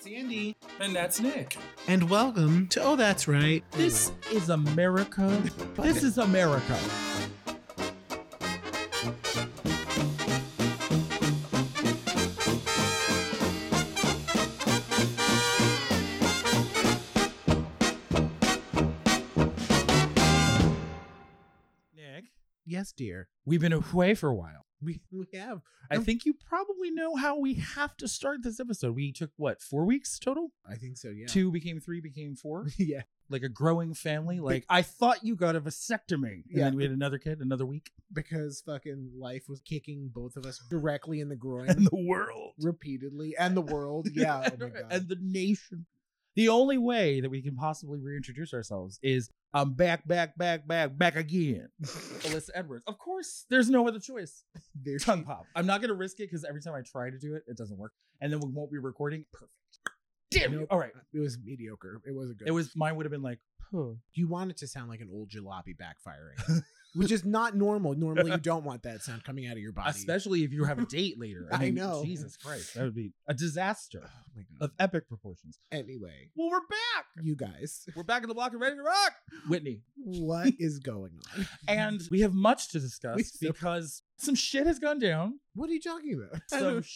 Sandy. And that's Nick. And welcome to Oh That's Right. This is America. This is America. Yes, dear. we've been away for a while. We we have. I think you probably know how we have to start this episode. We took what, four weeks total? I think so, yeah. Two became three, became four. yeah. like a growing family. Like I thought you got a vasectomy, and Yeah. then we had another kid, another week. Because fucking life was kicking both of us directly in the groin And the world, repeatedly. And the world. Yeah. Oh my god. and the nation. The only way that we can possibly reintroduce ourselves is I'm back, back, back, back, back again. Alyssa Edwards. Of course, there's no other choice. there Tongue pop. I'm not gonna risk it because every time I try to do it, it doesn't work, and then we won't be recording. Perfect. Damn you. All right. It was mediocre. It wasn't good. It was mine would have been like, huh. you want it to sound like an old jalopy backfiring. Which is not normal. Normally you don't want that sound coming out of your body. especially if you have a date later. I mean, know. Jesus Christ, that would be a disaster Oh of epic proportions. Anyway, Well, we're back. you guys, We're back in the block and ready to rock, Whitney. what is going on? And we have much to discuss because some shit has gone down. What are you talking about? I Some don't,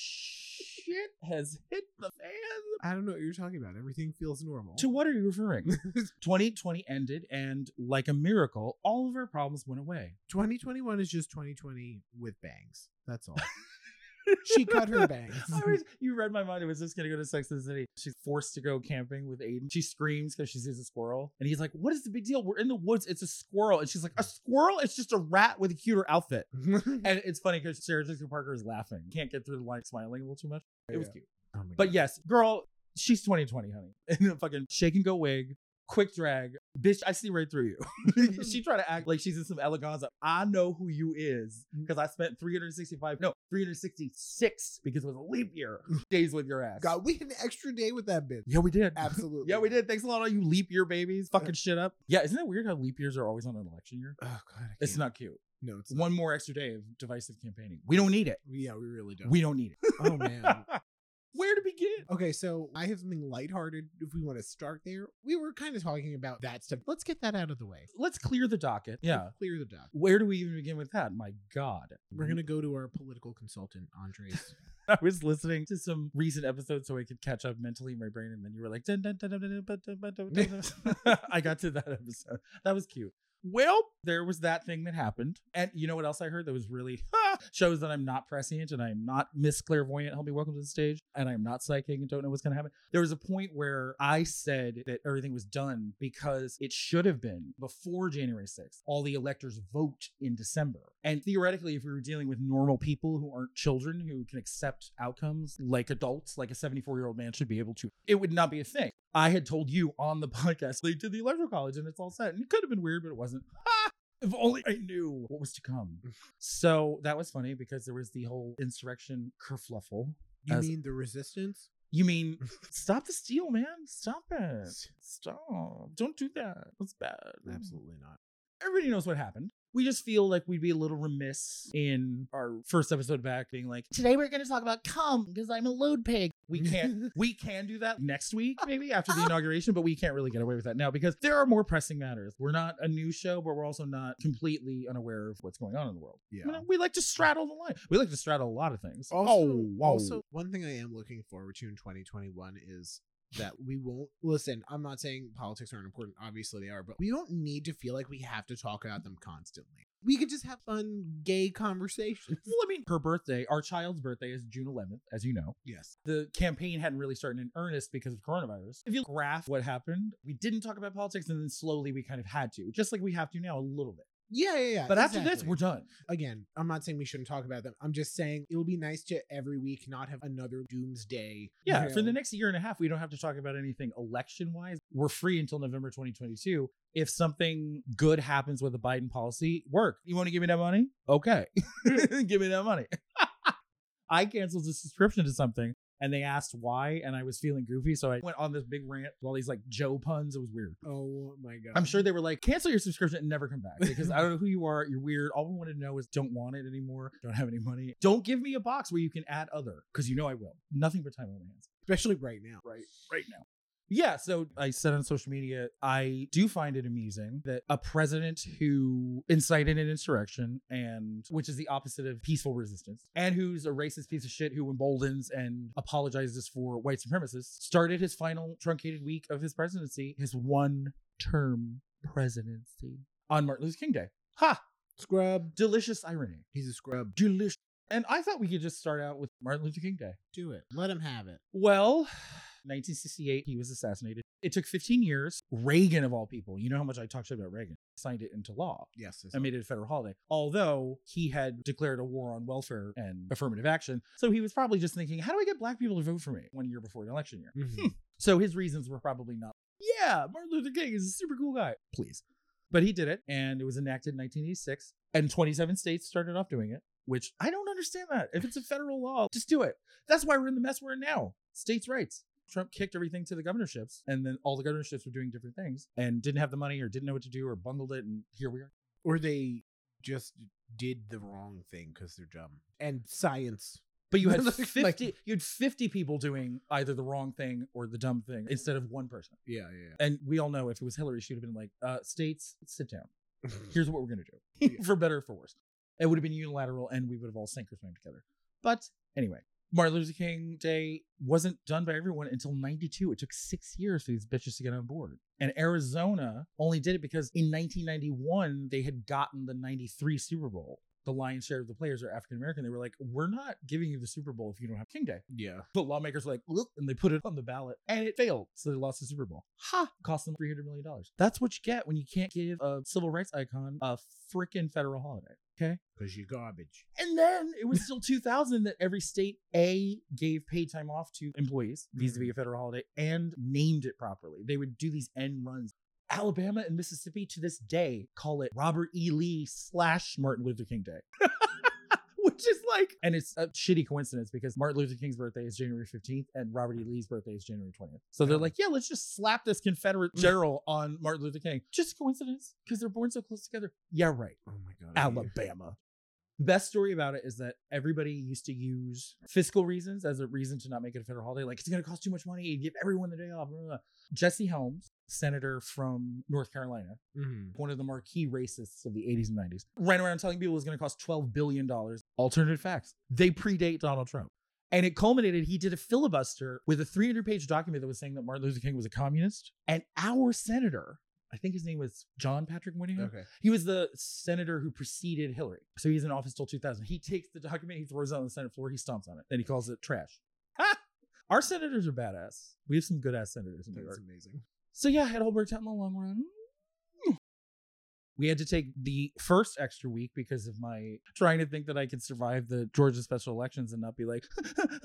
shit has hit the fan. I don't know what you're talking about. Everything feels normal. To what are you referring? 2020 ended, and like a miracle, all of our problems went away. 2021 is just 2020 with bangs. That's all. she cut her bangs. I was, you read my mind. It was just gonna go to Sex and the City. She's forced to go camping with Aiden. She screams because she sees a squirrel, and he's like, "What is the big deal? We're in the woods. It's a squirrel." And she's like, "A squirrel? It's just a rat with a cuter outfit." And it's funny because Sarah Jessica Parker is laughing. Can't get through the line smiling a little too much. It was Yeah. cute. Oh But God. yes, girl, she's 2020, honey. In a fucking shake and go wig, quick drag. Bitch, I see right through you. she tried to act like she's in some eleganza. I know who you is mm. because I spent 365, no, 366 because it was a leap year days with your ass. God, we had an extra day with that bitch. yeah, we did. Absolutely. Yeah, we did. Thanks a lot, all you leap year babies. Uh, Fucking shit up. Yeah, isn't it weird how leap years are always on an election year? Oh god, It's not cute. No, it's not. One more extra day of divisive campaigning. We don't need it. Yeah, we really don't. We don't need it. oh man where to begin? Okay, so I have something lighthearted if we want to start there. We were kind of talking about that stuff. Let's get that out of the way. Let's clear the docket. Yeah. Let's clear the docket. Where do we even begin with that? My God. We're going to go to our political consultant, Andres. I was listening to some recent episodes so I could catch up mentally in my brain, and then you were like, I got to that episode. That was cute. Well, there was that thing that happened. And you know what else I heard that was really shows that I'm not prescient and I'm not Miss Clairvoyant. Help me welcome to the stage. And I'm not psychic and don't know what's going to happen. There was a point where I said that everything was done because it should have been before January 6th. All the electors vote in December. And theoretically, if we were dealing with normal people who aren't children who can accept outcomes like adults, like a 74 year old man should be able to, it would not be a thing. I had told you on the podcast, they did the electoral college and it's all set. And it could have been weird, but it wasn't. If only I knew what was to come. So that was funny because there was the whole insurrection kerfluffle. You As- mean the resistance? You mean stop the steal, man? Stop it. Stop. Don't do that. That's bad. Absolutely not. Everybody knows what happened. We just feel like we'd be a little remiss in our first episode back being like, today we're going to talk about cum because I'm a load pig. We can't, we can do that next week, maybe after the inauguration, but we can't really get away with that now because there are more pressing matters. We're not a new show, but we're also not completely unaware of what's going on in the world. Yeah. You know, we like to straddle the line. We like to straddle a lot of things. Also, oh, wow. also, one thing I am looking forward to in 2021 is that we won't listen. I'm not saying politics aren't important. Obviously, they are, but we don't need to feel like we have to talk about them constantly. We could just have fun, gay conversations. well, I mean, her birthday, our child's birthday is June 11th, as you know. Yes. the campaign hadn't really started in earnest because of coronavirus. If you graph what happened, we didn't talk about politics and then slowly we kind of had to, just like we have to now a little bit. Yeah, yeah, yeah. But after this, exactly. we're done. again, I'm not saying we shouldn't talk about them. I'm just saying it'll be nice to every week not have another doomsday. Yeah, you for the next year and a half, we don't have to talk about anything election wise. We're free until November 2022. If something good happens with the Biden policy, work. You want to give me that money? Okay. give me that money. I canceled a subscription to something and they asked why, and I was feeling goofy. So I went on this big rant with all these like Joe puns. It was weird. Oh my god. I'm sure they were like, cancel your subscription and never come back because I don't know who you are. You're weird. All we want to know is don't want it anymore. Don't have any money. Don't give me a box where you can add other because you know I will. Nothing but time on my hands. especially right now. right right now. Yeah, so I said on social media, I do find it amusing that a president who incited an insurrection and which is the opposite of peaceful resistance, and who's a racist piece of shit who emboldens and apologizes for white supremacists, started his final truncated week of his presidency, his one term presidency on Martin Luther King Day. Ha! Scrub. Delicious irony. He's a scrub. Delicious. And I thought we could just start out with Martin Luther King Day. Do it. Let him have it. Well, 1968, he was assassinated. It took 15 years. Reagan, of all people, you know how much I talked shit about Reagan, signed it into law Yes. and made it a federal holiday. Although he had declared a war on welfare and affirmative action. So he was probably just thinking, how do I get black people to vote for me one year before an election year? Mhm. So his reasons were probably not, yeah, Martin Luther King is a super cool guy. Please. But he did it, and it was enacted in 1986. And 27 states started off doing it, which I don't understand that. If it's a federal law, just do it. That's why we're in the mess we're in now. States' rights. Trump kicked everything to the governorships, and then all the governorships were doing different things and didn't have the money or didn't know what to do or bungled it, and here we are. Or they just did the wrong thing because they're dumb. And science. But you had Like- 50, you had 50 people doing either the wrong thing or the dumb thing instead of one person. Yeah, yeah. And we all know if it was Hillary, she'd have been like, uh, states, sit down. Here's what we're going to do for better or for worse. It would have been unilateral and we would have all sank or swam together. But anyway, Martin Luther King Day wasn't done by everyone until 92. It took six years for these bitches to get on board. And Arizona only did it because in 1991, they had gotten the 93 Super Bowl. The lion's share of the players are African American. They were like, we're not giving you the Super Bowl if you don't have King Day. yeah. The lawmakers were like, "Look," and they put it on the ballot and it failed. So they lost the Super Bowl. Ha! Cost them $300 million. That's what you get when you can't give a civil rights icon a freaking federal holiday. Okay. Because you're garbage. And then it was still 2000 that every state A gave paid time off to employees vis a vis a federal holiday and named it properly. They would do these end runs. Alabama and Mississippi to this day call it Robert E. Lee slash Martin Luther King Day. Which is like, and it's a shitty coincidence because Martin Luther King's birthday is January 15th and Robert E. Lee's birthday is January 20th. So they're like, yeah, let's just slap this Confederate general on Martin Luther King. Just a coincidence because they're born so close together. Yeah, right. Oh my god. Alabama. The best story about it is that everybody used to use fiscal reasons as a reason to not make it a federal holiday. Like it's going to cost too much money. Give everyone the day off. blah, blah, blah. Jesse Helms, senator from North Carolina, Mhm. one of the marquee racists of the 80s and 90s, ran around telling people it was going to cost $12 billion. Alternative facts. They predate Donald Trump. And it culminated, he did a filibuster with a 300 page document that was saying that Martin Luther King was a communist. And our senator, I think his name was John Patrick Moynihan. Okay. He was the senator who preceded Hillary. So he's in office till 2000. He takes the document, he throws it on the Senate floor, he stomps on it, then he calls it trash. Our senators are badass. We have some good ass senators in New York. That's amazing. So yeah, it all worked out in the long run. We had to take the first extra week because of my trying to think that I could survive the Georgia special elections and not be like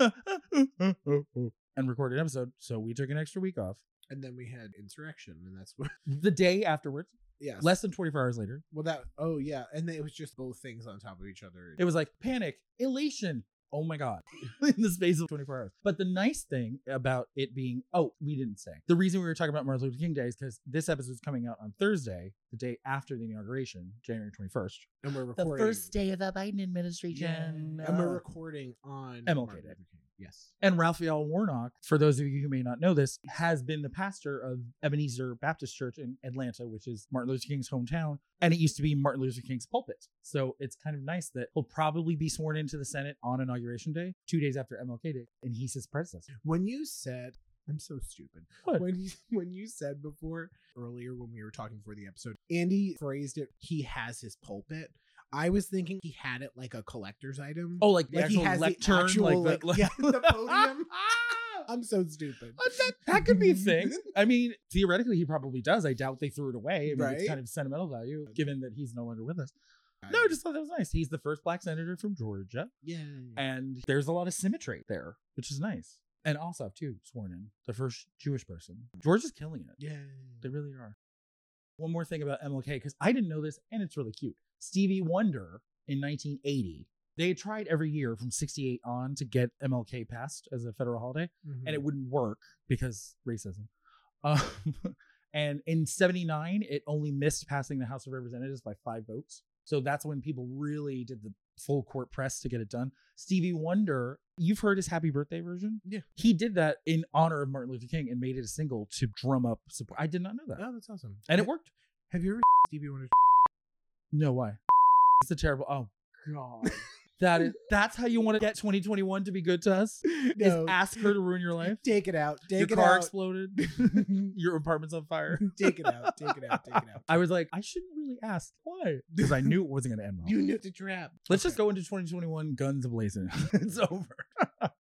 and record an episode. So we took an extra week off. And then we had insurrection, and that's what. The day afterwards, Yeah. less than 24 hours later, Well, that. Oh yeah, and it was just both things on top of each other. It was like panic, elation. Oh my God. in the space of 24 hours. But the nice thing about it being, oh, we didn't say. The reason we were talking about Martin Luther King Day is because this episode is coming out on Thursday, the day after the inauguration, January 21st. and we're recording. The first day of the Biden administration. And we're recording on MLK Martin Day. Luther King. Yes. And Raphael Warnock, for those of you who may not know this, has been the pastor of Ebenezer Baptist Church in Atlanta, which is Martin Luther King's hometown. And it used to be Martin Luther King's pulpit. So it's kind of nice that he'll probably be sworn into the Senate on Inauguration Day, two days after MLK Day. And he's his predecessor. When you said, I'm so stupid. What? When you when you said before earlier when we were talking for the episode, Andy phrased it. He has his pulpit. I was thinking he had it like a collector's item. Oh, like like he has lectern, the actual, like, like, the, yeah, the podium. I'm so stupid. Uh, that, that could be a thing. I mean, theoretically, he probably does. I doubt they threw it away. I mean, Right. it's kind of sentimental value, given that he's no longer with us. I- No, I just thought that was nice. He's the first black senator from Georgia. yeah. and there's a lot of symmetry there, which is nice. And Ossoff too, sworn in, the first Jewish person. Georgia's killing it. yeah. They really are. One more thing about MLK, because I didn't know this, and it's really cute. Stevie Wonder in 1980, they had tried every year from 68 on to get MLK passed as a federal holiday, Mm-hmm. and it wouldn't work because racism. Um, and in 79, it only missed passing the House of Representatives by five votes. So that's when people really did the full court press to get it done. Stevie Wonder, you've heard his happy birthday version? Yeah. He did that in honor of Martin Luther King and made it a single to drum up support. I did not know that. Oh, that's awesome. And it Ha- worked. Have you ever Stevie Wonder? No, why? It's a terrible. Oh, God. That is that's how you want to get 2021 to be good to us? Is ask her to ruin your life? Take it out. Take your it out. Your car exploded. your apartment's on fire. take it out. Take it out. Take it out. I was like, I shouldn't really ask. Why? Because I knew it wasn't going to end well. You knew the trap. Let's just go into 2021 guns ablazing. it's over.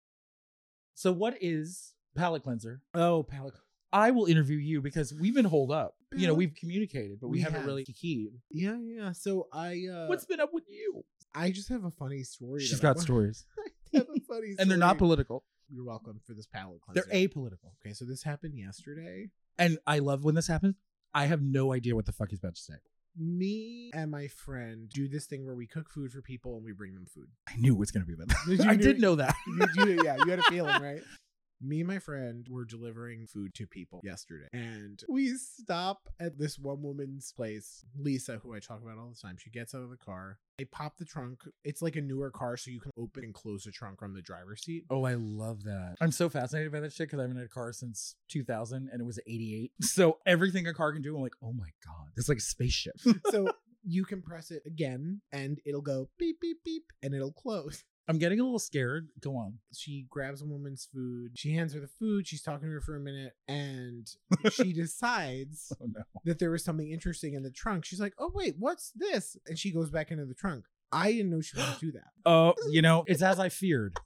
so, what is palate cleanser? Oh, palate. I will interview you because we've been holed up. You know, we've communicated, but we, We haven't have. really keyed. Yeah, yeah. So I. uh What's been up with you? I just have a funny story. She's got wa- stories, have a funny and they're not political. You're welcome for this palate They're apolitical. Okay, so this happened yesterday. And I love when this happens. I have no idea what the fuck he's about to say. Me and my friend do this thing where we cook food for people and we bring them food. I knew it was going to be about that. I did know that. you, you, yeah, you had a feeling, right? Me and my friend were delivering food to people yesterday, and we stop at this one woman's place, Lisa, who I talk about all the time. She gets out of the car. I pop the trunk. It's like a newer car, so you can open and close the trunk from the driver's seat. Oh, I love that. I'm so fascinated by that shit because I haven't had a car since 2000 and it was 88. So everything a car can do, I'm like, oh my God. It's like a spaceship. so you can press it again, and it'll go beep, beep, beep, and it'll close. I'm getting a little scared. Go on. She grabs a woman's food. She hands her the food. She's talking to her for a minute, and she decides Oh no. that there was something interesting in the trunk. She's like, "Oh wait, what's this?" And she goes back into the trunk. I didn't know she was gonna do that. Oh, you know, it's as I feared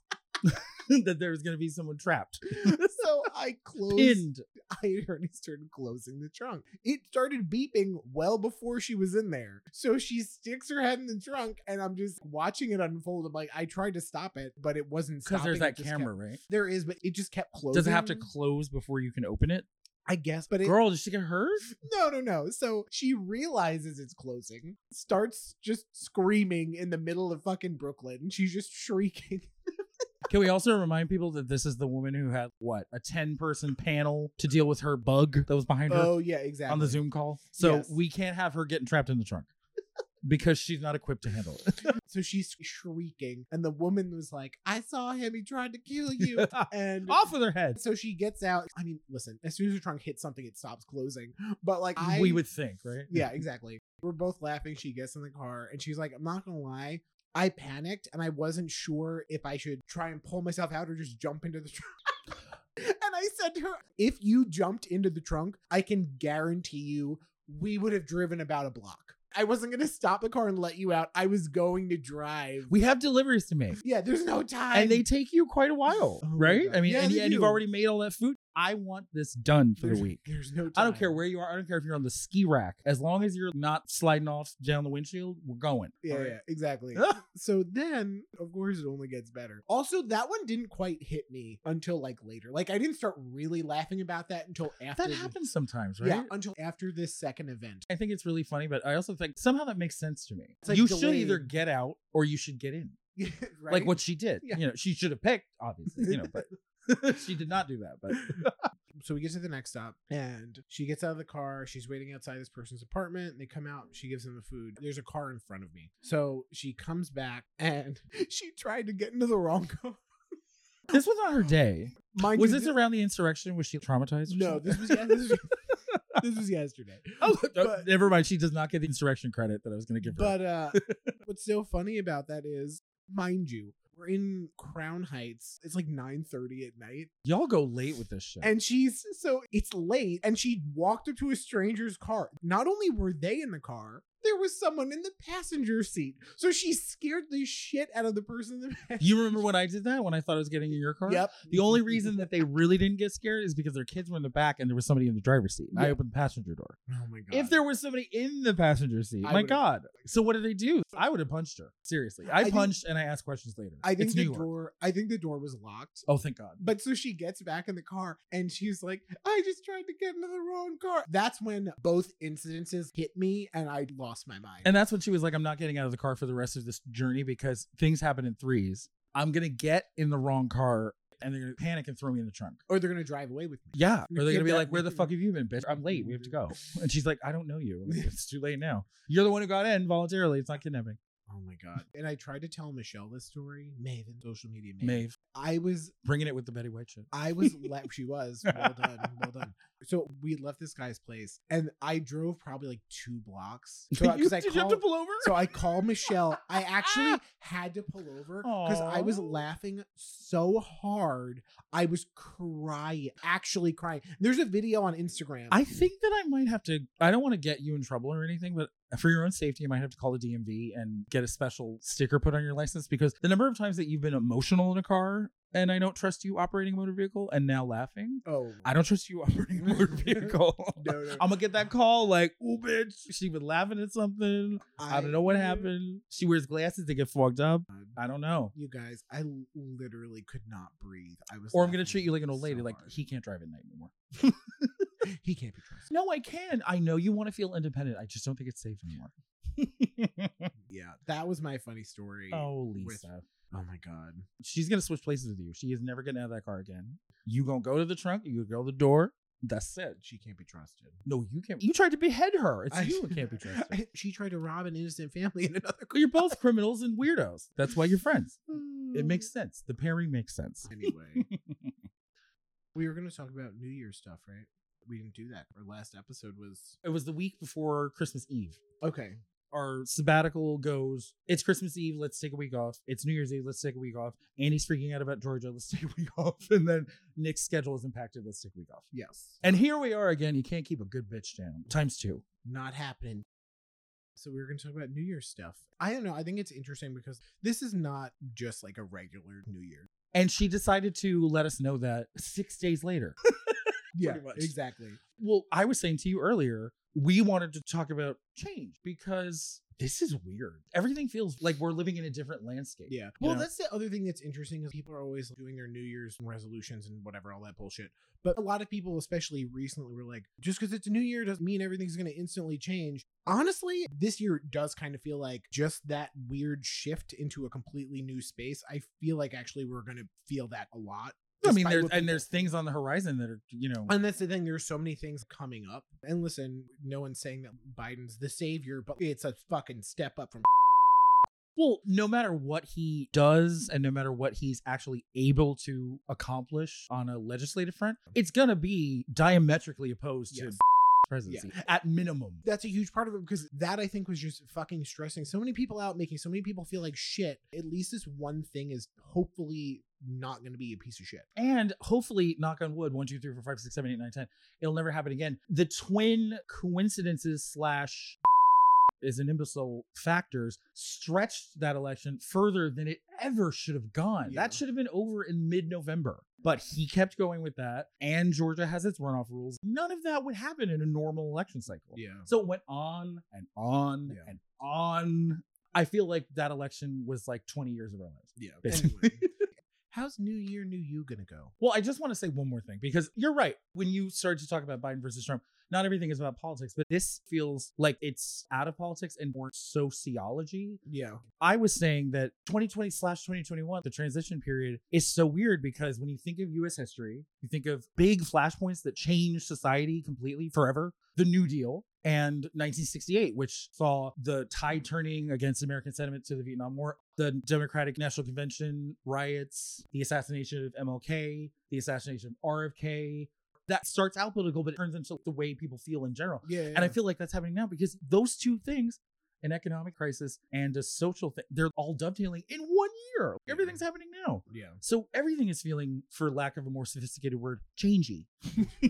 that there was going to be someone trapped, so I closed. pinned. I already started closing the trunk. It started beeping well before she was in there. So she sticks her head in the trunk, and I'm just watching it unfold. I'm like, I tried to stop it, but it wasn't Because there's that camera, kept- right? there is, but it just kept closing. Does it have to close before you can open it? I guess, but it, Girl, did she get hurt? No, no, no. So she realizes it's closing, starts just screaming in the middle of fucking Brooklyn. She's just shrieking. Can we also remind people that this is the woman who had what a 10 person panel to deal with her bug that was behind her Oh, yeah, exactly. on the Zoom call? So Yes. we can't have her getting trapped in the trunk because she's not equipped to handle it. So she's shrieking, and the woman was like, I saw him. He tried to kill you. and Off with her head. so she gets out. I mean, listen, as soon as her trunk hits something, it stops closing. But like, I, we would think, right? Yeah, exactly. We're both laughing. She gets in the car and she's like, I'm not gonna lie. I panicked and I wasn't sure if I should try and pull myself out or just jump into the trunk. and I said to her, if you jumped into the trunk, I can guarantee you we would have driven about a block. I wasn't gonna stop the car and let you out. I was going to drive. We have deliveries to make. yeah, there's no time. And they take you quite a while, Oh right? I mean, Yeah, and, and you've already made all that food. I want this done for there's, the week. There's no time. I don't care where you are. I don't care if you're on the ski rack. As long as you're not sliding off down the windshield, we're going. Yeah, All right? yeah, exactly. so then, of course, it only gets better. Also, that one didn't quite hit me until like later. Like, I didn't start really laughing about that until after. That the- happens sometimes, right? Yeah, until after this second event. I think it's really funny, but I also think somehow that makes sense to me. It's like you should either get out or you should get in. right? Like what she did. Yeah. You know, she should have picked, obviously, you know, but she did not do that. But So we get to the next stop, and she gets out of the car. She's waiting outside this person's apartment. They come out. She gives them the food. There's a car in front of me. So she comes back, and she tried to get into the wrong car. this was on her day. Mind Was you, this around the insurrection? Was she traumatized? No, this was yeah, this was, this was yesterday. Oh, but- never mind. She does not get the insurrection credit that I was going to give her. But uh what's so funny about that is, mind you, we're in Crown Heights. It's like 9:30 at night. Y'all go late with this shit. And she's so it's late and she walked up to a stranger's car. Not only were they in the car, there was someone in the passenger seat. So she scared the shit out of the person in the passenger. you remember when I did that? When I thought I was getting in your car? Yep. The only reason that they really didn't get scared is because their kids were in the back and there was somebody in the driver's seat. And I opened the passenger door. Oh my god. If there was somebody in the passenger seat, I my God. So what did they do? I would have punched her. Seriously. I, I think- punched and I asked questions later. I think it's the New York. door I think the door was locked. Oh, thank God. But so she gets back in the car and she's like, I just tried to get into the wrong car. That's when both incidences hit me and I lost my mind. And that's when she was like, I'm not getting out of the car for the rest of this journey because things happen in threes. I'm going to get in the wrong car and they're going to panic and throw me in the trunk. or they're gonna drive away with me. Yeah. Or they're going to be like, Where the fuck have you been, bitch? I'm late. We have to go. And she's like, I don't know you. Like, it's too late now. You're the one who got in voluntarily. It's not kidnapping. Oh my god! And I tried to tell Michelle this story, Maven, social media Maven. Maeve, I was, bringing it with the Betty White shit. I was left. She was well done, well done. So we left this guy's place, and I drove probably like two blocks. So You- I did you have called, to pull over? so I called Michelle. I actually had to pull over because I was laughing so hard. I was crying, actually crying. There's a video on Instagram. I think that I might have to. I don't want to get you in trouble or anything, but for your own safety, you might have to call the DMV and get a special sticker put on your license because the number of times that you've been emotional in a car and I don't trust you operating a motor vehicle and now laughing. oh, I don't trust you operating a motor vehicle. No, no. I'm gonna get that call like, oh bitch!" She was laughing at something. I, don't know what happened. She wears glasses to get fogged up. Um, I don't know. You guys, I literally could not breathe. I was. Or I'm gonna treat you like an old lady. so like he can't drive at night anymore. he can't be trusted. No, I can. I know you want to feel independent. I just don't think it's safe anymore. Yeah, that was my funny story. oh, with- oh my god. She's gonna switch places with you. She is never getting out of that car again. You gonna go to the trunk, you go to the door. That's it. She can't be trusted. No, you can't. You tried to behead her. It's I- you who can't be trusted. I- she tried to rob an innocent family in another. You're both criminals and weirdos. That's why you're friends. It makes sense. The pairing makes sense. anyway. we were going to talk about New Year's stuff, right? We didn't do that. Our last episode was It was the week before Christmas Eve. okay. Our sabbatical goes, it's Christmas Eve, let's take a week off. It's New Year's Eve, let's take a week off. Andy's freaking out about Georgia, let's take a week off. And then Nick's schedule is impacted, let's take a week off. Yes, And here we are again. You can't keep a good bitch down. Times two. not happening. So we were going to talk about New Year's stuff. I don't know. I think it's interesting because this is not just like a regular New Year. And she decided to let us know that six days later. Yeah, Pretty much. exactly. well, I was saying to you earlier, we wanted to talk about change because this is weird. Everything feels like we're living in a different landscape. Yeah. Well, know? that's the other thing that's interesting is people are always doing their New Year's resolutions and whatever, all that bullshit. But a lot of people, especially recently, were like, just because it's a new year doesn't mean everything's going to instantly change. Honestly, this year does kind of feel like just that weird shift into a completely new space. I feel like actually we're going to feel that a lot. I mean, there's and there's things on the horizon that are, you know, and that's the thing. There's so many things coming up. And listen, no one's saying that Biden's the savior, but it's a fucking step up from. well, no matter what he does and no matter what he's actually able to accomplish on a legislative front, it's gonna be diametrically opposed Yes. to presidency Yeah. at minimum. that's a huge part of it because that I think was just fucking stressing so many people out, making so many people feel like shit. At least this one thing is hopefully not going to be a piece of shit. And hopefully, knock on wood, one, two, three, four, five, six, seven, eight, nine, ten. It'll never happen again. The twin coincidences slash is an imbecile factors stretched that election further than it ever should have gone. Yeah. That should have been over in mid-November. But he kept going with that. And Georgia has its runoff rules. None of that would happen in a normal election cycle. Yeah. So it went on and on Yeah. and on. I feel like that election was like 20 years of our lives. Yeah. Basically. Anyway, how's New Year, New You going to go? Well, I just want to say one more thing because you're right. When you started to talk about Biden versus Trump, not everything is about politics, but this feels like it's out of politics and more sociology. Yeah. I was saying that 2020 slash 2021, the transition period is so weird because when you think of US history, you think of big flashpoints that changed society completely forever. The New Deal and 1968, which saw the tide turning against American sentiment to the Vietnam War, the Democratic National Convention riots, the assassination of MLK, the assassination of RFK. That starts out political, but it turns into the way people feel in general. Yeah. And I feel like that's happening now because those two things, an economic crisis and a social thing, they're all dovetailing in one year. Everything's happening now. Yeah. So everything is feeling, for lack of a more sophisticated word, changey.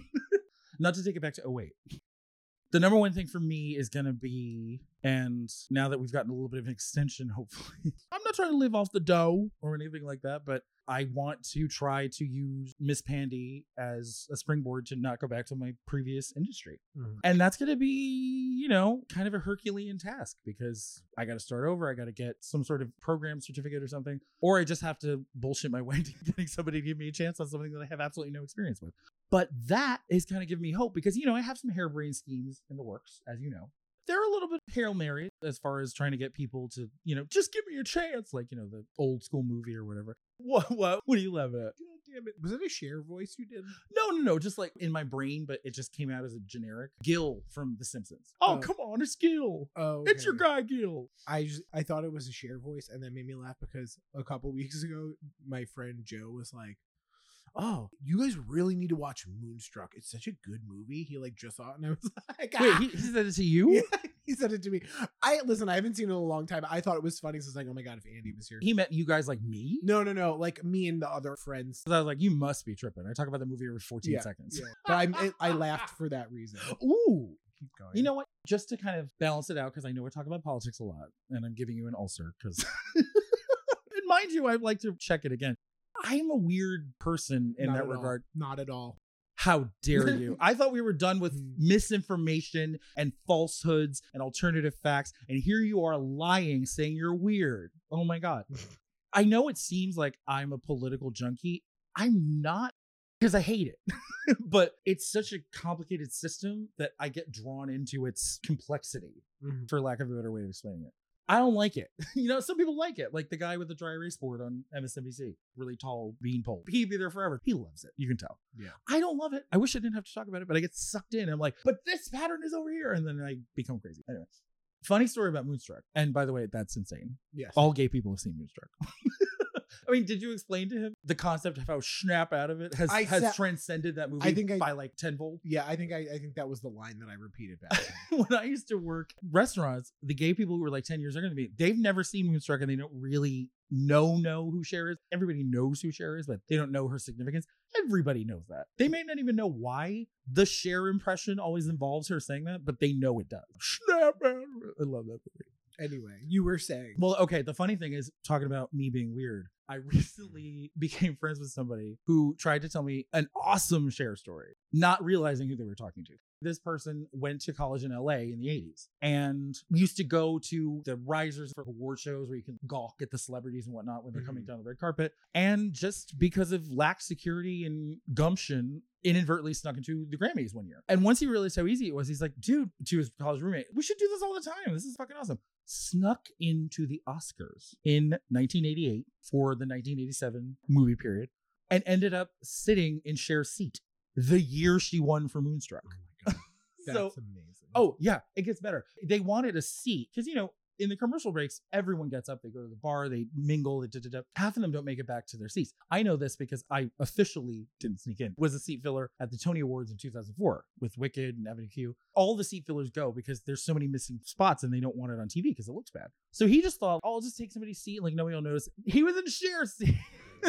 Not to take it back to 08. The number one thing for me is going to be, and now that we've gotten a little bit of an extension, hopefully, I'm not trying to live off the dough or anything like that, but I want to try to use Miss Pandy as a springboard to not go back to my previous industry. Mhm. And that's going to be, you know, kind of a Herculean task because I got to start over. I got to get some sort of program certificate or something, or I just have to bullshit my way to getting somebody to give me a chance on something that I have absolutely no experience with. But that is kind of giving me hope because, you know, I have some harebrained schemes in the works, as you know. They're a little bit Hail Mary as far as trying to get people to, you know, just give me a chance, like, you know, the old school movie or whatever. What, what, what are you laughing at? damn it. Was it a Cher voice you did? No, no, no. Just like in my brain, but it just came out as a generic. Gil from The Simpsons. Oh, Oh. come on, it's Gil. Oh, It's your guy, Gil. I just I thought it was a Cher voice, and that made me laugh because a couple weeks ago, my friend Joe was like, "Oh, you guys really need to watch Moonstruck. It's such a good movie." He like just saw it, and I was like, Wait, "Ah." he, he said it to you? Yeah, he said it to me. I listen. I haven't seen it in a long time. I thought it was funny. So it's like, oh my god, if Andy was here. He met you guys like me? no, no, no. Like me and the other friends. I was like, you must be tripping. I talk about the movie every 14 Yeah, seconds. Yeah, but I I laughed for that reason. Ooh. Keep going. You know what? Just to kind of balance it out, because I know we're talking about politics a lot, and I'm giving you an ulcer, because and mind you, I'd like to check it again. I'm a weird person in Not that at all. regard. Not at all. How dare you? I thought we were done with Hmm. misinformation and falsehoods and alternative facts. And here you are lying, saying you're weird. Oh my God. I know it seems like I'm a political junkie. I'm not because I hate it. but it's such a complicated system that I get drawn into its complexity, Mhm. for lack of a better way of explaining it. I don't like it. you know, some people like it, like the guy with the dry erase board on MSNBC, really tall beanpole. He'd be there forever. He loves it. You can tell. Yeah. I don't love it. I wish I didn't have to talk about it, but I get sucked in. I'm like, but this pattern is over here. And then I become crazy. Anyway, funny story about Moonstruck. And by the way, that's insane. Yes. All gay people have seen Moonstruck. I mean, did you explain to him the concept of how snap out of it has, I has sa- transcended that movie I think I- by like tenfold? yeah, I think I, I think that was the line that I repeated back. when I used to work restaurants, the gay people who were like 10 years younger than me, they've never seen Moonstruck and they don't really know know who Cher is. Everybody knows who Cher is, but they don't know her significance. Everybody knows that. They may not even know why the Cher impression always involves her saying that, but they know it does. Snap out of it. I love that movie. Anyway, you were saying. Well, okay. The funny thing is, talking about me being weird, I recently became friends with somebody who tried to tell me an awesome Cher story, not realizing who they were talking to. This person went to college in LA in the 80s and used to go to the risers for award shows where you can gawk at the celebrities and whatnot when they're coming Mhm. down the red carpet. And just because of lax security and gumption, inadvertently snuck into the Grammys one year. And once he realized how easy it was, he's like, dude, to his college roommate, we should do this all the time. This is fucking awesome snuck into the Oscars in 1988 for the 1987 movie period and ended up sitting in Cher's seat the year she won for Moonstruck. Oh my god, that's So, amazing. oh yeah, it gets better. They wanted a seat because you know in the commercial breaks, everyone gets up, they go to the bar, they mingle, they da-da-da. half of them don't make it back to their seats. I know this because I officially didn't sneak in. Was a seat filler at the Tony Awards in 2004 with Wicked and Avenue Q. All the seat fillers go because there's so many missing spots and they don't want it on TV because it looks bad. So he just thought, oh, I'll just take somebody's seat, like nobody will notice. He was in Cher's seat.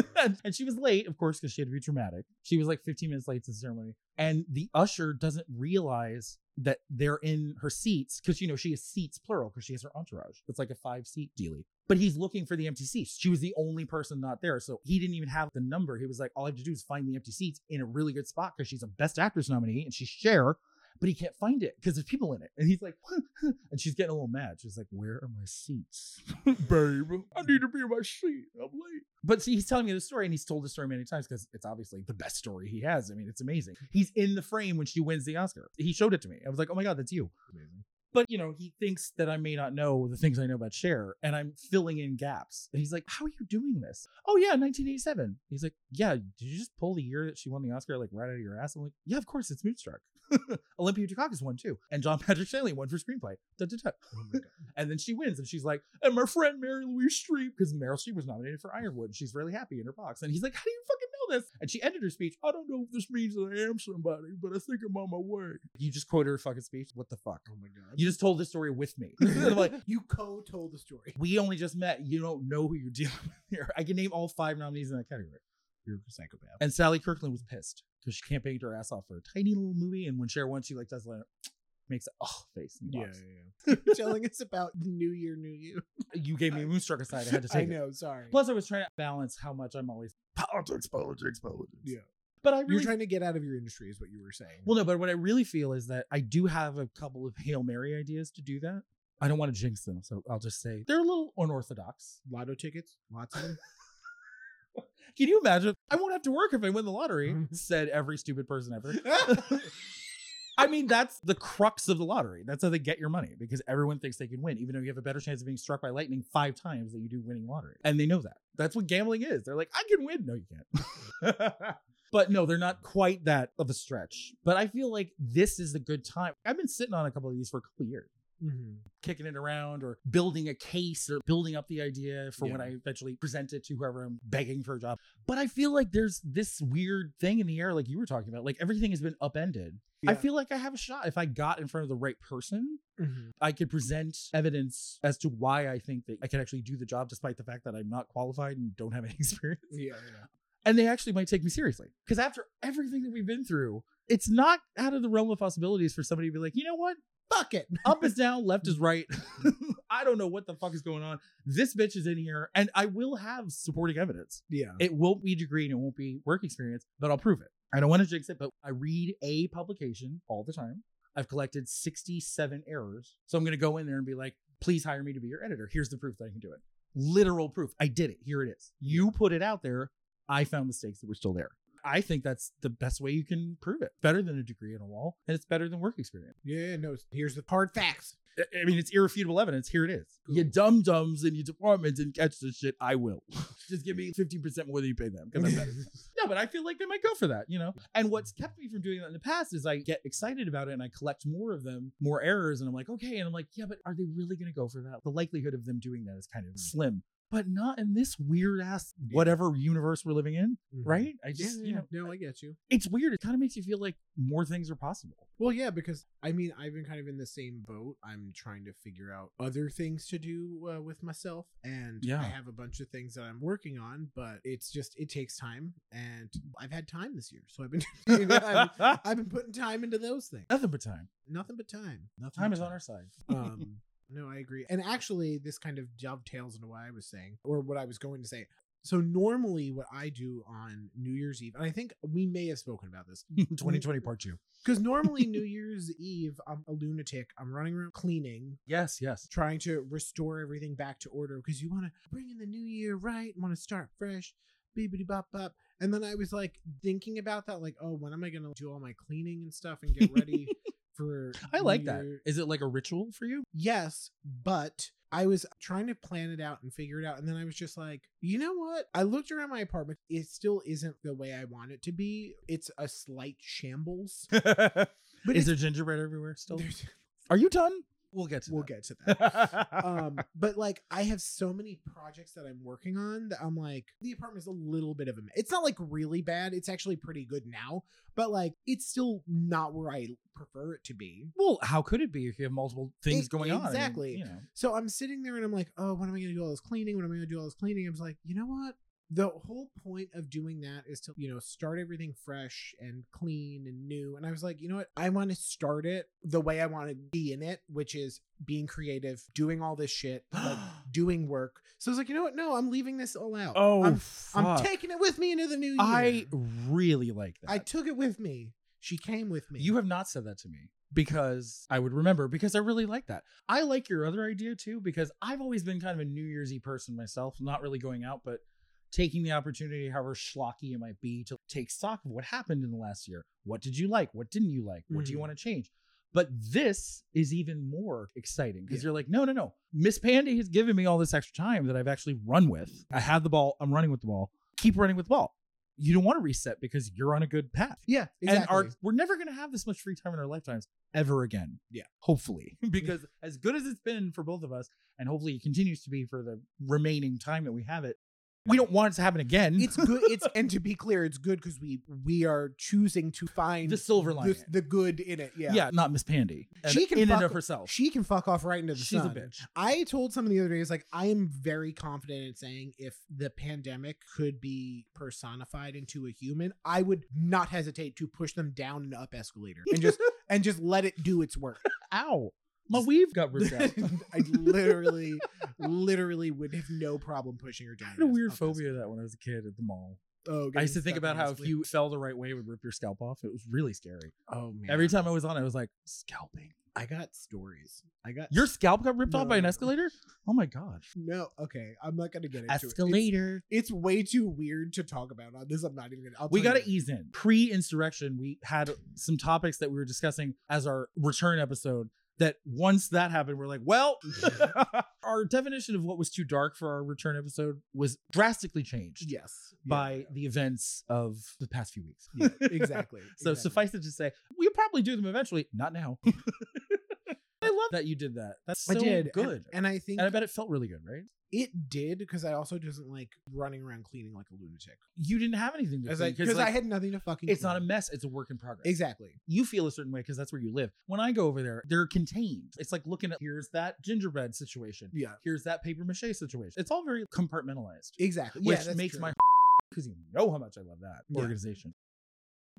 and she was late, of course, because she had to be dramatic. She was like 15 minutes late to the ceremony. And the usher doesn't realize that they're in her seats because you know she has seats plural because she has her entourage. It's like a five seat dealie. But he's looking for the empty seats. She was the only person not there. So he didn't even have the number. He was like, all I have to do is find the empty seats in a really good spot because she's a best actress nominee and she's Cher, but he can't find it because there's people in it. And he's like, and she's getting a little mad. She's like, where are my seats? Babe, I need to be in my seat. I'm late. But see, he's telling me the story and he's told the story many times because it's obviously the best story he has. I mean, it's amazing. He's in the frame when she wins the Oscar. He showed it to me. I was like, oh my God, that's you. amazing. But you know, he thinks that I may not know the things I know about Cher, and I'm filling in gaps. And he's like, "How are you doing this?" Oh yeah, 1987. He's like, "Yeah, did you just pull the year that she won the Oscar like right out of your ass?" I'm like, "Yeah, of course, it's Moonstruck." Olympia Dukakis won too, and John Patrick Shanley won for screenplay. Da, da, da. Oh. And then she wins, and she's like, "And my friend Mary Louise Streep, because Meryl Streep was nominated for Ironweed, and she's really happy in her box." And he's like, "How do you fucking know this?" And she ended her speech. I don't know if this means that I am somebody, but I think I'm on my way. You just quoted her fucking speech. What the fuck? Oh my god. You just told this story with me. I'm like, you co-told the story. we only just met. You don't know who you're dealing with here. I can name all five nominees in that category. You're a psychopath. And Sally Kirkland was pissed because she can't paint her ass off for a tiny little movie. And when Cher won, she like does like makes a oh face. the yeah, yeah, yeah. Telling us about New Year, New You. You gave me a Moonstruck aside. I had to I take it. know. Sorry. Plus, I was trying to balance how much I'm always politics, politics, politics. Yeah. But I You're trying to get out of your industry, is what you were saying. well, no. But what I really feel is that I do have a couple of hail mary ideas to do that. I don't want to jinx them, so I'll just say they're a little unorthodox. lotto tickets, lots of them. Can you imagine? I won't have to work if I win the lottery, mm-hmm. said every stupid person ever. I mean, that's the crux of the lottery. That's how they get your money because everyone thinks they can win, even though you have a better chance of being struck by lightning five times than you do winning lottery. And they know that. That's what gambling is. They're like, I can win. No, you can't. but no, they're not quite that of a stretch. But I feel like this is the good time. I've been sitting on a couple of these for a couple years Mhm. kicking it around or building a case or building up the idea for when I eventually present it to whoever I'm begging for a job. But I feel like there's this weird thing in the air, like you were talking about. Like everything has been upended. I feel like I have a shot. If I got in front of the right person, Mhm. I could present evidence as to why I think that I can actually do the job despite the fact that I'm not qualified and don't have any experience. Yeah, yeah. And they actually might take me seriously. Because after everything that we've been through, it's not out of the realm of possibilities for somebody to be like, you know what? Fuck it. up is down, left is right. I don't know what the fuck is going on. This bitch is in here, and I will have supporting evidence. Yeah. It won't be degree and it won't be work experience, but I'll prove it. I don't want to jinx it, but I read a publication all the time. I've collected 67 errors. So I'm going to go in there and be like, please hire me to be your editor. Here's the proof that I can do it. Literal proof. I did it. Here it is. You put it out there. I found mistakes that were still there. I think that's the best way you can prove it. Better than a degree on a wall, and it's better than work experience. Yeah, no. Here's the hard facts. I- mean, it's irrefutable evidence. Here it is. You dumb dumbs dums in your department and catch this shit. I will. Just give me 15% more than you pay them. 'cause I'm better. no, but I feel like they might go for that, you know? And what's kept me from doing that in the past is I get excited about it and I collect more of them, more errors. And I'm like, okay. And I'm like, yeah, but are they really going to go for that? The likelihood of them doing that is kind of slim, but not in this weird ass, whatever universe we're living in, Mhm. right? I Yeah, just, yeah, you know, no, I get you. it's weird. It kind of makes you feel like more things are possible. Well, yeah, because I mean, I've been kind of in the same boat. I'm trying to figure out other things to do uh, with myself, and Yeah. I have a bunch of things that I'm working on, but it's just it takes time, and I've had time this year, so I've been I've, I've been putting time into those things. Nothing but time. Nothing but time. Nothing. Time but is on our side. um no i agree and actually this kind of dovetails into what i was saying or what i was going to say so normally what i do on new year's eve and i think we may have spoken about this 2020 part two. because normally new year's eve i'm a lunatic i'm running around cleaning Yes, yes. trying to restore everything back to order because you want to bring in the new year right want to start fresh beepity bop bop and then i was like thinking about that like oh when am i gonna do all my cleaning and stuff and get ready for I like that. Year? It like a ritual for you? yes, but I was trying to plan it out and figure it out. And then I was just like, you know what? I looked around my apartment. It still isn't the way I want it to be. It's a slight shambles. But Is there gingerbread everywhere still? Are you done? We'll get to we'll that. get to that. um, but like I have so many projects that I'm working on that I'm like, the apartment is a little bit of a mess. It's not like really bad. It's actually pretty good now, but like it's still not where I prefer it to be. well, how could it be if you have multiple things E- going on? Exactly. you know. So I'm sitting there and I'm like, oh, when am I going to do all this cleaning? When am I going to do all this cleaning? I was like, you know what? The whole point of doing that is to, you know, start everything fresh and clean and new. And I was like, you know what? I want to start it the way I want to be in it, which is being creative, doing all this shit, like doing work. So I was like, you know what? No, I'm leaving this all out. oh, I'm. I'm taking it with me into the new year. I really like that. I took it with me. She came with me. You have not said that to me because I would remember because I really like that. I like your other idea too because I've always been kind of a New Year's Eve person myself, not really going out, but taking the opportunity, however schlocky it might be, to take stock of what happened in the last year. What did you like? What didn't you like? What do you Mhm. want to change? But this is even more exciting because Yeah. you're like, no, no, no. Miss Pandy has given me all this extra time that I've actually run with. I have the ball. I'm running with the ball. Keep running with the ball. You don't want to reset because you're on a good path yeah, exactly. and our we're never going to have this much free time in our lifetimes ever again Yeah. hopefully because as good as it's been for both of us and hopefully it continues to be for the remaining time that we have it we don't want it to happen again. It's good it's and to be clear it's good because we we are choosing to find the silver the, lining. the good in it yeah. Yeah. not miss pandy. And She can in and fuck- of herself. she can fuck off right into the she's sun. a bitch. I told someone the other day it's like i am very confident in saying if the pandemic could be personified into a human i would not hesitate to push them down an up escalator and just and just let it do its work. Ow my weave got ripped out i literally literally would have no problem pushing her down I had a weird phobia of that when I was a kid at the mall. oh I used to think about how if you fell the right way, it would rip your scalp off. It was really scary. oh man Every time I was on, it, I was like, scalping. I got stories. I got Your scalp got ripped off by an escalator? Oh my gosh. no. Okay, I'm not gonna get into it. It's- Escalator. It's, way too weird to talk about on this. I'm not even gonna. I'll we tell got you to ease in. Pre insurrection, we had some topics that we were discussing as our return episode. That once that happened, we're like, well, mm-hmm. our definition of what was too dark for our return episode was drastically changed Yes. by the events of the past few weeks. Yeah, yeah, exactly. So exactly. suffice it to say, we'll probably do them eventually. Not now. I love that you did that. That's so I did good. and, I think And I bet it felt really good, right? it did because I also doesn't like running around cleaning like a lunatic. You didn't have anything to Because clean, I, 'cause, 'cause I like, had nothing to fucking. it's not a mess. It's a work in progress. Exactly. You feel a certain way because that's where you live. When I go over there, they're contained. It's like looking at here's that gingerbread situation. Yeah. Here's that paper mache situation. It's all very compartmentalized, Exactly. which yeah, that's makes true. my because you know how much I love that Yeah. organization.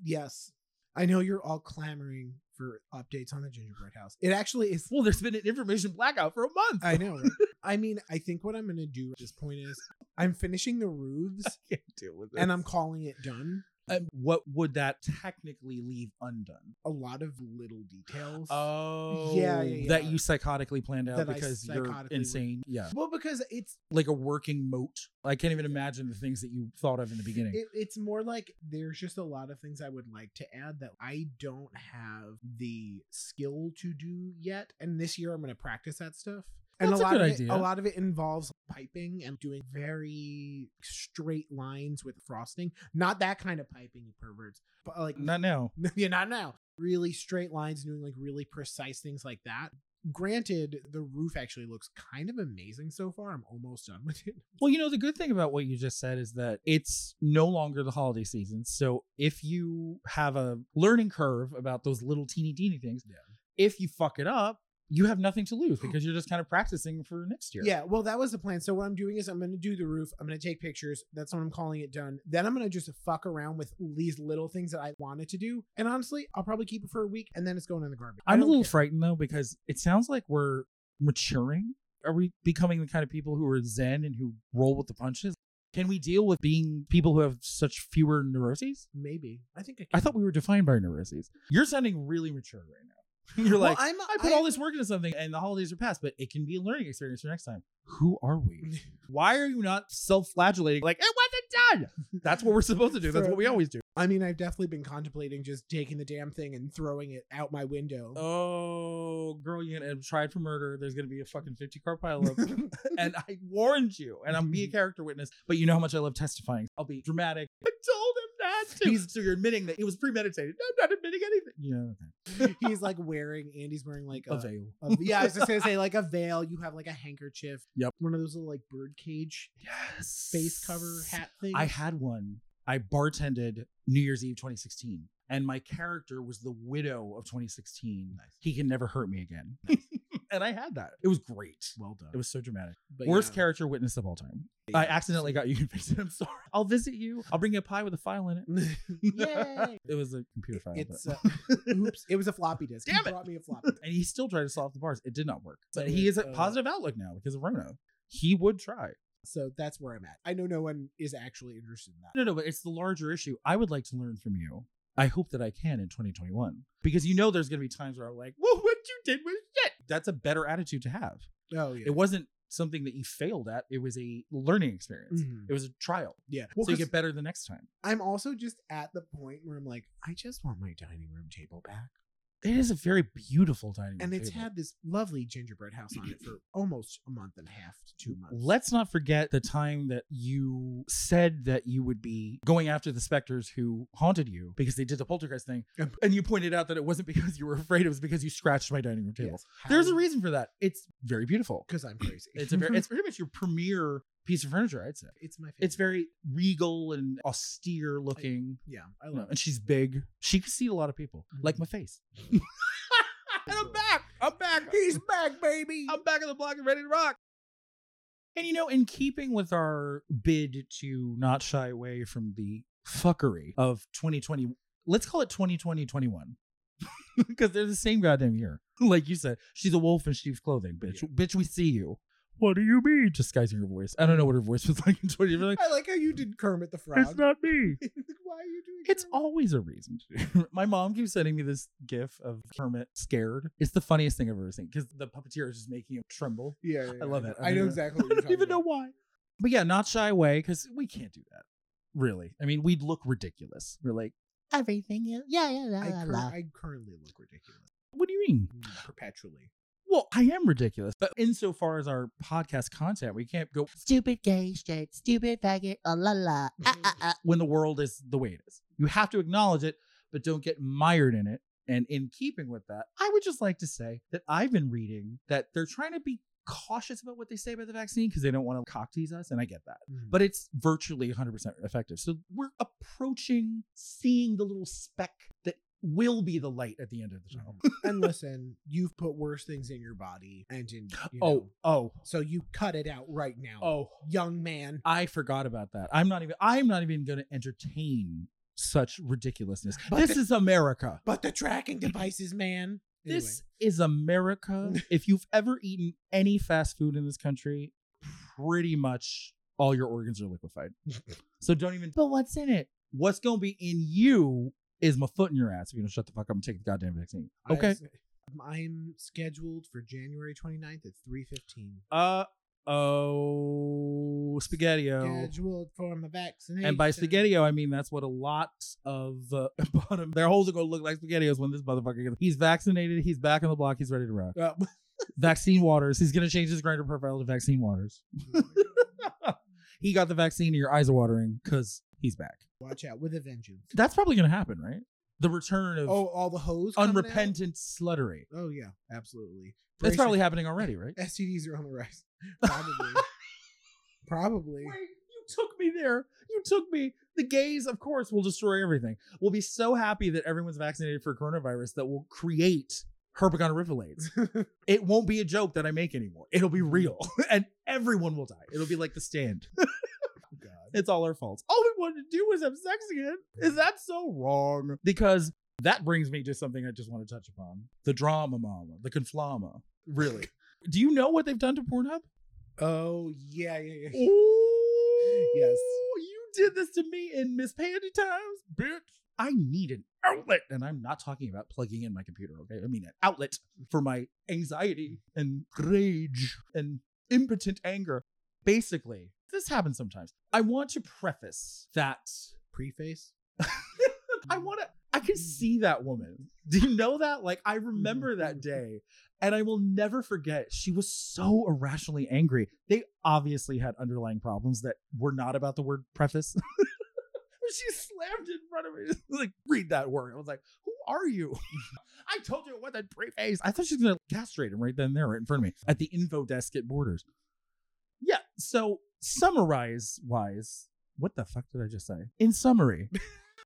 Yes. I know you're all clamoring for updates on the gingerbread house. It actually is. Well, there's been an information blackout for a month. I know. Right? I mean, I think what I'm going to do at this point is I'm finishing the roofs can't deal with it. and I'm calling it done. And what would that technically leave undone? A lot of little details. Oh, Yeah, yeah, oh, That you psychotically planned out That I because you're psychotically- insane. Yeah, well, because it's like a working moat. I can't even imagine the things that you thought of in the beginning. it, it's more like there's just a lot of things I would like to add that I don't have the skill to do yet. And this year I'm going to practice that stuff. And That's a a lot good of idea. it, a lot of it involves piping and doing very straight lines with frosting. Not that kind of piping, you perverts. But like Not now. yeah, not now. Really straight lines, doing like really precise things like that. Granted, the roof actually looks kind of amazing so far. I'm almost done with it. Well, you know, the good thing about what you just said is that it's no longer the holiday season. So if you have a learning curve about those little teeny teeny things, Yeah. if you fuck it up, you have nothing to lose because you're just kind of practicing for next year. Yeah, well, that was the plan. So what I'm doing is I'm going to do the roof. I'm going to take pictures. That's what I'm calling it done. Then I'm going to just fuck around with these little things that I wanted to do. And honestly, I'll probably keep it for a week and then it's going in the garbage. I'm a little care. frightened though because it sounds like we're maturing. Are we becoming the kind of people who are zen and who roll with the punches? Can we deal with being people who have such fewer neuroses? Maybe. I think I, I thought we were defined by neuroses. You're sounding really mature right now. You're Well, like, I'm, I put all this work into something and the holidays are past, but it can be a learning experience for next time. Who are we? Why are you not self flagellating like, it wasn't done? That's what we're supposed to do. That's what we always do. I mean, I've definitely been contemplating just taking the damn thing and throwing it out my window. Oh, girl, you're going to try for murder. There's going to be a fucking 50 car pileup. and I warned you, and I'm be a character witness, but you know how much I love testifying. I'll be dramatic. I told him to. He's- so you're admitting that it was premeditated. No, I'm not admitting anything. Yeah, okay. He's like wearing, Andy's wearing like a, A veil. a- yeah, I was just gonna say like a veil. You have like a handkerchief. Yep. One of those little like bird cage Yes. face cover hat things. I had one. I bartended New Year's Eve 2016, and my character was the widow of 2016. He can never hurt me again. and I had that. It was great. well done. It was so dramatic. But Worst yeah. character witness of all time. Yeah. I accidentally got you convicted. I'm sorry. I'll visit you. I'll bring you a pie with a file in it. Yay! it was a computer file. It's but- uh, oops. It was a floppy disk. Damn he it. brought me a floppy. and he still tried to solve the bars. It did not work. So But he is a uh, positive outlook now because of Rona. He would try. So that's where I'm at. I know no one is actually interested in that. No, no, but it's the larger issue. I would like to learn from you. I hope that I can in 2021 because you know there's going to be times where I'm like, well, what you did was shit. That's a better attitude to have. Oh yeah. It wasn't something that you failed at. It was a learning experience. Mhm. It was a trial. Yeah. so you get better the next time. I'm also just at the point where I'm like, I just want my dining room table back. It is a very beautiful dining room. And it's table. had this lovely gingerbread house on it for almost a month and a half to two months. Let's not forget the time that you said that you would be going after the specters who haunted you because they did the poltergeist thing. And you pointed out that it wasn't because you were afraid, it was because you scratched my dining room table. Yes. There's a reason for that. It's very beautiful. because I'm crazy. It's a very it's pretty much your premier piece of furniture, I'd say. it's my favorite. It's very regal and austere looking. yeah, I you know, love and she's big. She can see a lot of people, mm-hmm. like my face. and I'm back. I'm back. He's back, baby. I'm back on the block and ready to rock. And you know, in keeping with our bid to not shy away from the fuckery of 2020, let's call it 2020 21. Because they're the same goddamn year. Like you said, she's a wolf in sheep's clothing, bitch. Bitch, we see you. What do you mean? Disguising her voice. I don't know what her voice was like in 20. Like, I like how you did Kermit the Frog. it's not me. Why are you doing? It's Kermit? always a reason. to. My mom keeps sending me this gif of Kermit scared. It's the funniest thing I've ever seen because the puppeteer is just making him tremble. Yeah, yeah, I love yeah. it. I know don't exactly what I you're don't talking even know why. But yeah, not shy away because we can't do that. Really. I mean, we'd look ridiculous. We're like, everything is, yeah, yeah, la, I, cur- I currently look ridiculous. What do you mean? Mm, Perpetually. Well, I am ridiculous. But insofar as our podcast content, we can't go Stupid gay, straight, stupid faggot, la la. Ah, ah, ah. when the world is the way it is. You have to acknowledge it, but don't get mired in it. And in keeping with that, I would just like to say that I've been reading that they're trying to be cautious about what they say about the vaccine because they don't want to cock tease us. And I get that. Mhm. But it's virtually 100% effective. So we're approaching seeing the little speck that will be the light at the end of the tunnel. Mm-hmm. and listen, you've put worse things in your body and in you Oh, know, oh, so you cut it out right now. oh. young man. I forgot about that. I'm not even I'm not even going to entertain such ridiculousness. But this the- is America. But the tracking devices, man. Anyway. This is America. if you've ever eaten any fast food in this country, pretty much all your organs are liquefied. so don't even. But what's in it? What's going to be in you is my foot in your ass if you don't shut the fuck up and take the goddamn vaccine. I Okay. s- I'm scheduled for January 29th at 3:15. Uh oh, spaghetti-o. Scheduled for my vaccination. And by spaghetti I mean that's what a lot of uh, bottom their holes are going to look like spaghettios when this motherfucker gets. He's vaccinated. He's back on the block. He's ready to rock. Uh, Vaccine Waters. He's going to change his Grindr profile to Vaccine Waters. he got the vaccine and your eyes are watering because he's back. watch out with a vengeance. That's probably going to happen, right? The return of Oh, all the hoes. coming out? unrepentant sluttery. Oh yeah, absolutely. That's Brace probably your- happening already, right? STDs are on the rise. Probably. Probably. Wait, you took me there. You took me. The gays, of course, will destroy everything. We'll be so happy that everyone's vaccinated for coronavirus that we'll create herpes It won't be a joke that I make anymore. It'll be real, and everyone will die. It'll be like the stand. It's all our fault. All we wanted to do was have sex again. Is that so wrong? Because that brings me to something I just want to touch upon: the drama mama, the conflama. Really? do you know what they've done to Pornhub? Oh yeah, yeah, yeah. Ooh, Yes. You did this to me in Miss Panty times, bitch. I need an outlet. And I'm not talking about plugging in my computer, okay? I mean an outlet for my anxiety and rage and impotent anger. Basically, this happens sometimes. I want to preface that Preface. I want to. I can hmm. see that woman. Do you know that? Like, I remember that hmm. day, and I will never forget. She was so irrationally angry. They obviously had underlying problems that were not about the word preface. she slammed it in front of me, like, read that word. I was like, "Who are you?" I told you what that preface. I thought she was gonna castrate him right then and there, right in front of me, at the info desk at Borders. Yeah. So summarize wise, what the fuck did I just say? In summary,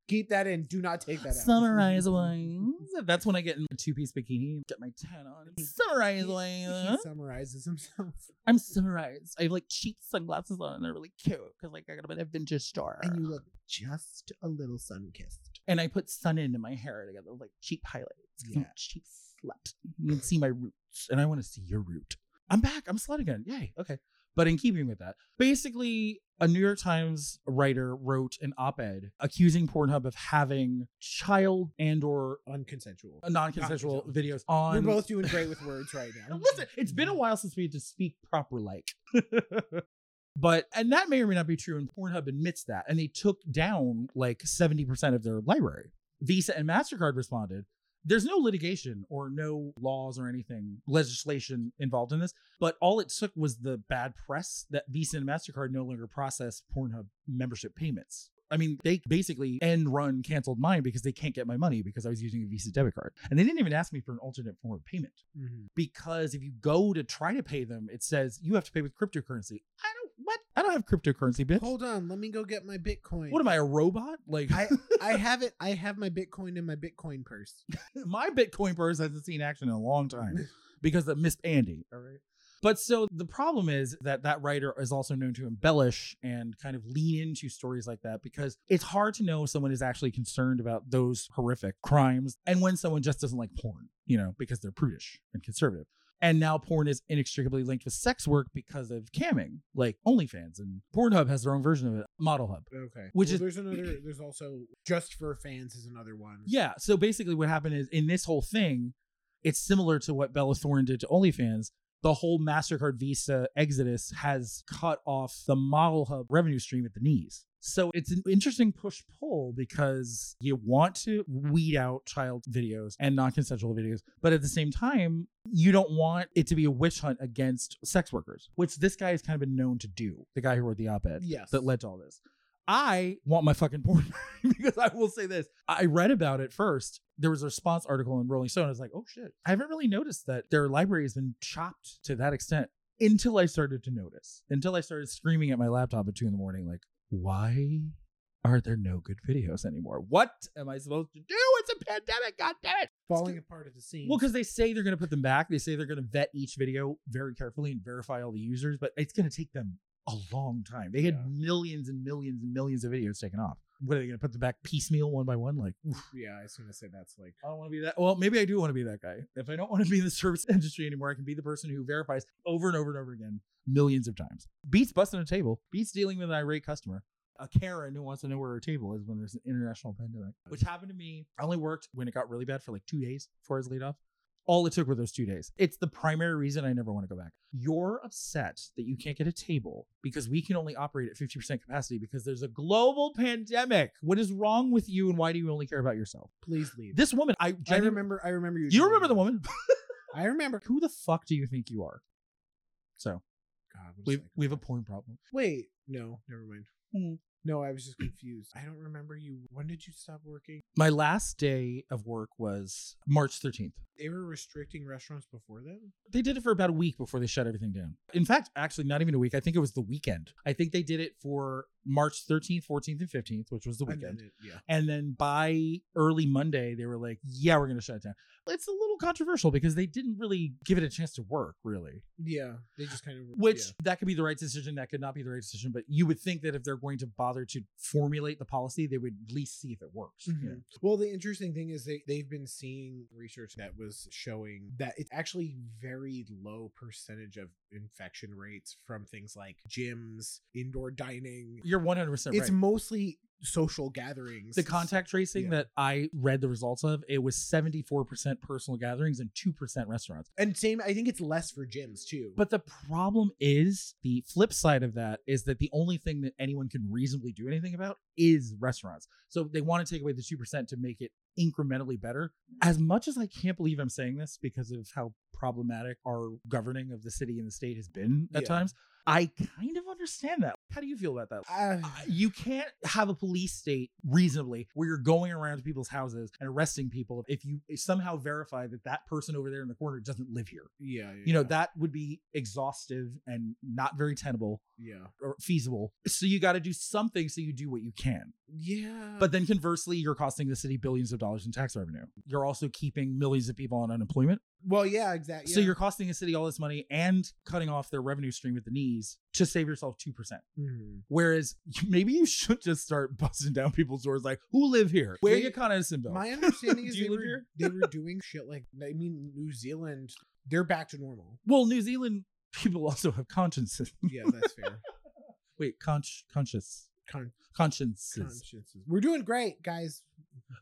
Keep that in. Do not take that out. Summarize wise. That's when I get in a two piece bikini, get my tan on. Summarize He wise. summarizes himself. I'm summarized. I have like cheap sunglasses on and they're really cute because like I got them at a vintage store. And you look just a little sun kissed. And I put sun into my hair to get those like cheap highlights. 'cause I'm Yeah. cheap slut. You can see my roots and I want to see your root. I'm back. I'm slut again. Yay. Okay. But in keeping with that, basically, a New York Times writer wrote an op-ed accusing Pornhub of having child and/or Unconsensual. Uh, non-consensual Non-consensual. videos on. We're both doing great with words right now. Listen, it's been a while since we had to speak proper like. but and that may or may not be true, and Pornhub admits that, and they took down like seventy percent of their library. Visa and Mastercard responded. There's no litigation or no laws or anything, legislation involved in this, but all it took was the bad press that Visa and MasterCard no longer process Pornhub membership payments. I mean, they basically end run canceled mine because they can't get my money because I was using a Visa debit card. And they didn't even ask me for an alternate form of payment Mhm. because if you go to try to pay them, it says you have to pay with cryptocurrency. I don't what? I don't have cryptocurrency, bitch. Hold on. Let me go get my Bitcoin. What am I, a robot? Like I I have it. I have my Bitcoin in my Bitcoin purse. my Bitcoin purse hasn't seen action in a long time because of Miss Andy. All right. But so the problem is that that writer is also known to embellish and kind of lean into stories like that because it's hard to know if someone is actually concerned about those horrific crimes and when someone just doesn't like porn, you know, because they're prudish and conservative. And now porn is inextricably linked with sex work because of camming, like OnlyFans and Pornhub has their own version of it, Model Hub. Okay. Which Well, is- there's another. There's also just for fans is another one. Yeah. So basically, what happened is in this whole thing, it's similar to what Bella Thorne did to OnlyFans. The whole MasterCard Visa exodus has cut off the Model Hub revenue stream at the knees. So it's an interesting push pull because you want to weed out child videos and non consensual videos, but at the same time, you don't want it to be a witch hunt against sex workers, which this guy has kind of been known to do. The guy who wrote the op ed Yes. that led to all this. I want my fucking porn because I will say this. I read about it first. There was a response article in Rolling Stone. I was like, oh shit. I haven't really noticed that their library has been chopped to that extent until I started to notice, until I started screaming at my laptop at two in the morning, like, why are there no good videos anymore? What am I supposed to do? It's a pandemic. God damn it. falling apart at the seams. Well, because they say they're going to put them back. They say they're going to vet each video very carefully and verify all the users, but it's going to take them a long time. They had Yeah. millions and millions and millions of videos taken off. What are they going to put them back piecemeal one by one? Like, oof, yeah, I was gonna say that's like I don't want to be that. Well, maybe I do want to be that guy. If I don't want to be in the service industry anymore, I can be the person who verifies over and over and over again millions of times. Beats busting a table. Beats dealing with an irate customer. A Karen who wants to know where her table is when there's an international pandemic, which happened to me. I only worked when it got really bad for like two days before I was laid off. All it took were those two days. It's the primary reason I never want to go back. You're upset that you can't get a table because we can only operate at 50% capacity because there's a global pandemic. What is wrong with you and why do you only care about yourself? please leave. This woman, I, I remember. I remember you. you remember me the woman? I remember. Who the fuck do you think you are? So God, we we have a porn problem. Wait, no, never mind. Hmm. No, I was just confused. I don't remember you. When did you stop working? My last day of work was March 13th. They were restricting restaurants before then. They did it for about a week before they shut everything down. In fact, actually, not even a week. I think it was the weekend. I think they did it for March 13th, 14th, and 15th, which was the And weekend. then it, yeah. And then by early Monday, they were like, yeah, we're going to shut it down. It's a little controversial because they didn't really give it a chance to work, really. Yeah, they just kind of Which yeah. that could be the right decision, that could not be the right decision. But you would think that if they're going to bother to formulate the policy, they would at least see if it works. you know? Mhm. Well, the interesting thing is they they've been seeing research that was showing that it's actually very low percentage of infection rates from things like gyms, indoor dining. You're 100% It's right. mostly social gatherings. the contact tracing Yeah. that I read the results of, it was 74% personal gatherings and 2% restaurants. and same. I think it's less for gyms too. But the problem is the flip side of that is that the only thing that anyone can reasonably do anything about is restaurants. So they want to take away the 2% to make it incrementally better. As much as I can't believe I'm saying this because of how problematic our governing of the city and the state has been at Yeah. times, I kind of understand that. How do you feel about that? Uh, you can't have a police state reasonably where you're going around to people's houses and arresting people if you somehow verify that that person over there in the corner doesn't live here. yeah, yeah, You know, that would be exhaustive and not very tenable yeah, or feasible. So you got to do something so you do what you can. yeah. But then conversely, you're costing the city billions of dollars in tax revenue. You're also keeping millions of people on unemployment. Well, yeah, exactly. So you're costing the city all this money and cutting off their revenue stream at the knees to save yourself 2%. Mhm. Whereas maybe you should just start busting down people's doors like, who live here? Where They- you Con Edison bill? My understanding is they were, they were doing shit like I mean New Zealand. They're back to normal. well, New Zealand people also have consciences. Yeah, that's fair. Wait, conch, conscious, Con- consciences. consciences. We're doing great, guys.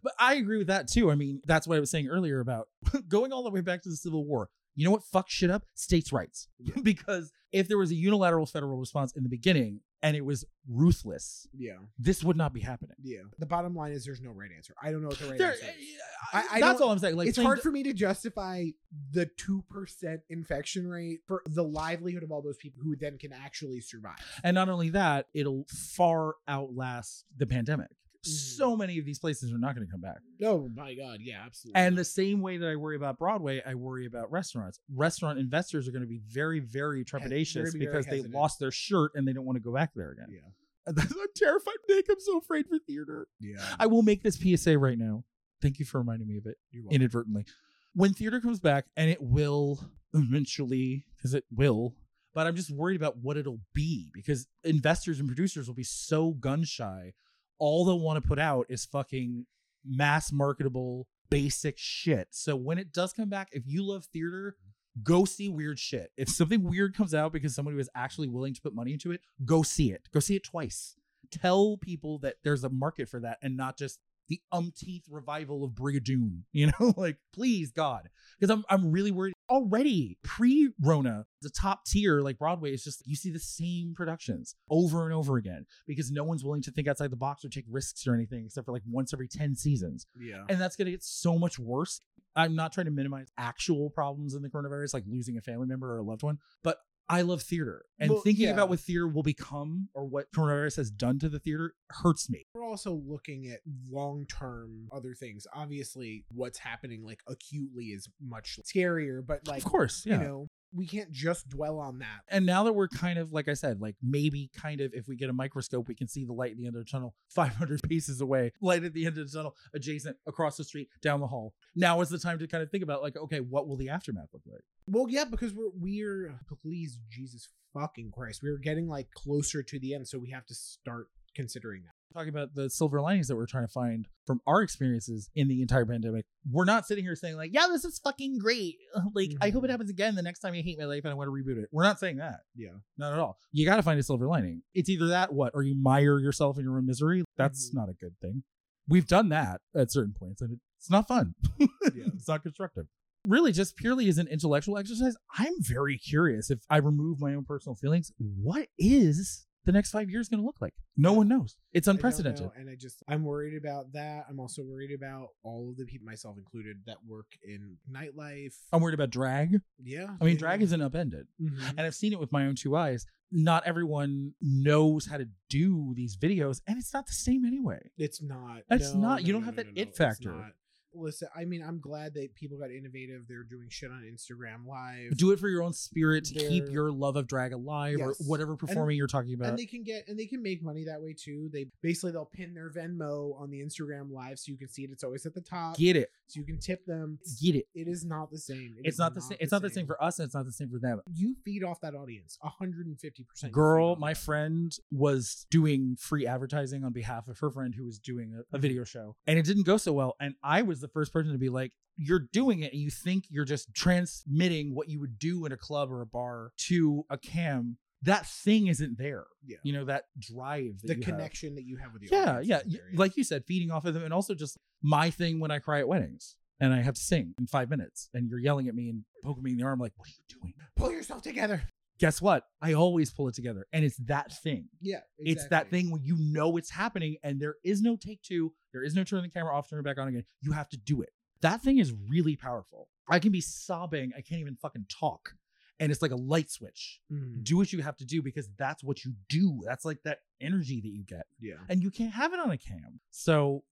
But I agree with that too. I mean, that's what I was saying earlier about going all the way back to the Civil War. You know what fucks shit up? States' rights. Yeah. because if there was a unilateral federal response in the beginning and it was ruthless, Yeah, this would not be happening. yeah. The bottom line is there's no right answer. I don't know what the right There- answer is. Eh, I- I that's don't- all I'm saying. Like, it's hard for me to justify the two percent infection rate for the livelihood of all those people who then can actually survive. And not only that, it'll far outlast the pandemic. Mhm. So many of these places are not going to come back. Oh my god, yeah, absolutely. And the same way that I worry about Broadway, I worry about restaurants. Restaurant investors are going to be very, very trepidatious very because they lost their shirt and they don't want to go back there again. yeah, I'm terrified, Nick. I'm so afraid for theater. yeah. I will make this PSA right now. Thank you for reminding me of it You're inadvertently. When theater comes back, and it will eventually, because it will, but I'm just worried about what it'll be because investors and producers will be so gun shy. All they'll want to put out is fucking mass marketable basic shit. So when it does come back, if you love theater, Go see weird shit. If something weird comes out because somebody was actually willing to put money into it, go see it. Go see it twice. Tell people that there's a market for that and not just the umpteenth revival of Brigadoon. You know, like please God, because I'm I'm really worried already. Pre Rona, the top tier like Broadway is just you see the same productions over and over again because no one's willing to think outside the box or take risks or anything except for like once every ten seasons Yeah. and that's going to get so much worse. I'm not trying to minimize actual problems in the coronavirus, like losing a family member or a loved one, but I love theater. And Well, thinking yeah. about what theater will become or what coronavirus has done to the theater hurts me. We're also looking at long term other things. Obviously, what's happening like acutely is much scarier, but like, of course, yeah. you know, we can't just dwell on that. and now that we're kind of, like I said, like maybe kind of, if we get a microscope, we can see the light at the end of the tunnel 500 paces away, light at the end of the tunnel, adjacent, across the street, down the hall. Now is the time to kind of think about, like, okay, what will the aftermath look like? Well, yeah, because we're we're please Jesus fucking Christ, we're getting like closer to the end, so we have to start considering that. Talking about the silver linings that we're trying to find from our experiences in the entire pandemic. We're not sitting here saying like, "Yeah, this is fucking great." Like, I hope it Mhm. happens again the next time you hate my life and I want to reboot it. We're not saying that. Yeah. Not at all. You got to find a silver lining. It's either that, what, or you mire yourself in your own misery. That's Mhm. not a good thing. We've done that at certain points, and it's not fun. Yeah. it's not constructive. Really, just purely as an intellectual exercise, I'm very curious if I remove my own personal feelings, what is the next five years going to look like? No one knows. It's I unprecedented. know, and I just I'm worried about that. I'm also worried about all of the people, myself included, that work in nightlife. I'm worried about drag. yeah, I mean, yeah. drag isn't upended. Mhm. And I've seen it with my own two eyes. Not everyone knows how to do these videos, and it's not the same anyway. It's not. It's No, not. no, You don't no, have that it it's factor. Listen, I mean, I'm glad that people got innovative. They're doing shit on Instagram Live. Do it for your own spirit to keep They're- your love of drag alive or whatever performing you're talking about. and they can get and they can make money that way too. They basically they'll pin their Venmo on the Instagram Live so you can see it. It's always at the top, Get it. So you can tip them. Get it. It is not the same. It It's not the same. It's not the same for us, and it's not the same for them. you. Feed off that audience, 150. percent Girl, my friend was doing free advertising on behalf of her friend who was doing a, a mm-hmm. video show, and it didn't go so well. And I was the first person to be like, "You're doing it, and you think you're just transmitting what you would do in a club or a bar to a cam. That thing isn't there. Yeah. You know that drive, that the you have. connection that you have with the Yeah, audience. yeah. is y- Like you said, feeding off of them, and also just my thing when I cry at weddings. And I have to sing in five minutes, and you're yelling at me and poking me in the arm, like, "What are you doing?" pull yourself together. Guess what? I always pull it together, and it's that thing. Yeah, It's that thing when you know it's happening and there is no take two, there is no turn the camera off, turn it back on again. You have to do it. That thing is really powerful. I can be sobbing, I can't even fucking talk. And it's like a light switch. Mhm. Do what you have to do because that's what you do. That's like that energy that you get. Yeah, And you can't have it on a cam. So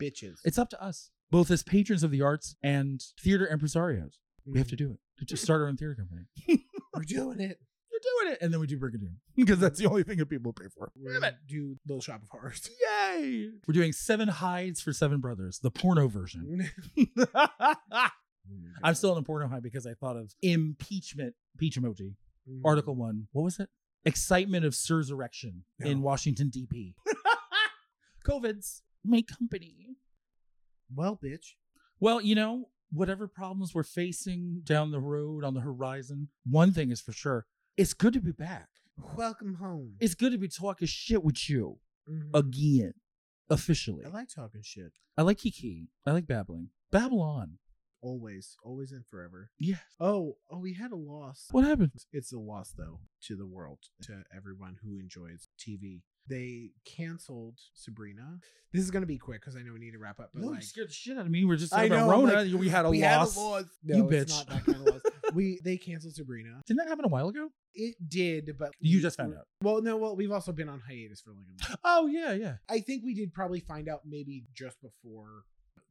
bitches. it's up to us, both as patrons of the arts and theater impresarios. We have to do it. To just start our own theater company. We're doing it. You're doing it. And then we do Brigadoon because that's the only thing that people pay for. We're Damn gonna it. do Little Shop of Horrors. Yay! We're doing Seven Hides for Seven Brothers, the porno version. I'm still in the porno high because I thought of impeachment, peach emoji, Mhm. article one. What was it? Excitement of sursurrection in No. Washington, D.P. COVID's my company. Well, bitch. Well, you know, whatever problems we're facing down the road on the horizon, one thing is for sure it's good to be back. Welcome home. It's good to be talking shit with you Mhm. again, officially. I like talking shit. I like Kiki. I like babbling. Babylon. Always, always and forever. Yes. Oh, oh, we had a loss. What happened? It's a loss though to the world, to everyone who enjoys TV. They canceled Sabrina. This is gonna be quick because I know we need to wrap up. But no, like, you scared the shit out of me. We are just I know, Rona. like, we had a we loss. had a loss. You No, it's bitch. not that kind of loss. we they canceled Sabrina. Didn't that happen a while ago? It did, but You we- just found out. Well, no, well, we've also been on hiatus for like a month. Oh yeah, yeah. I think we did probably find out maybe just before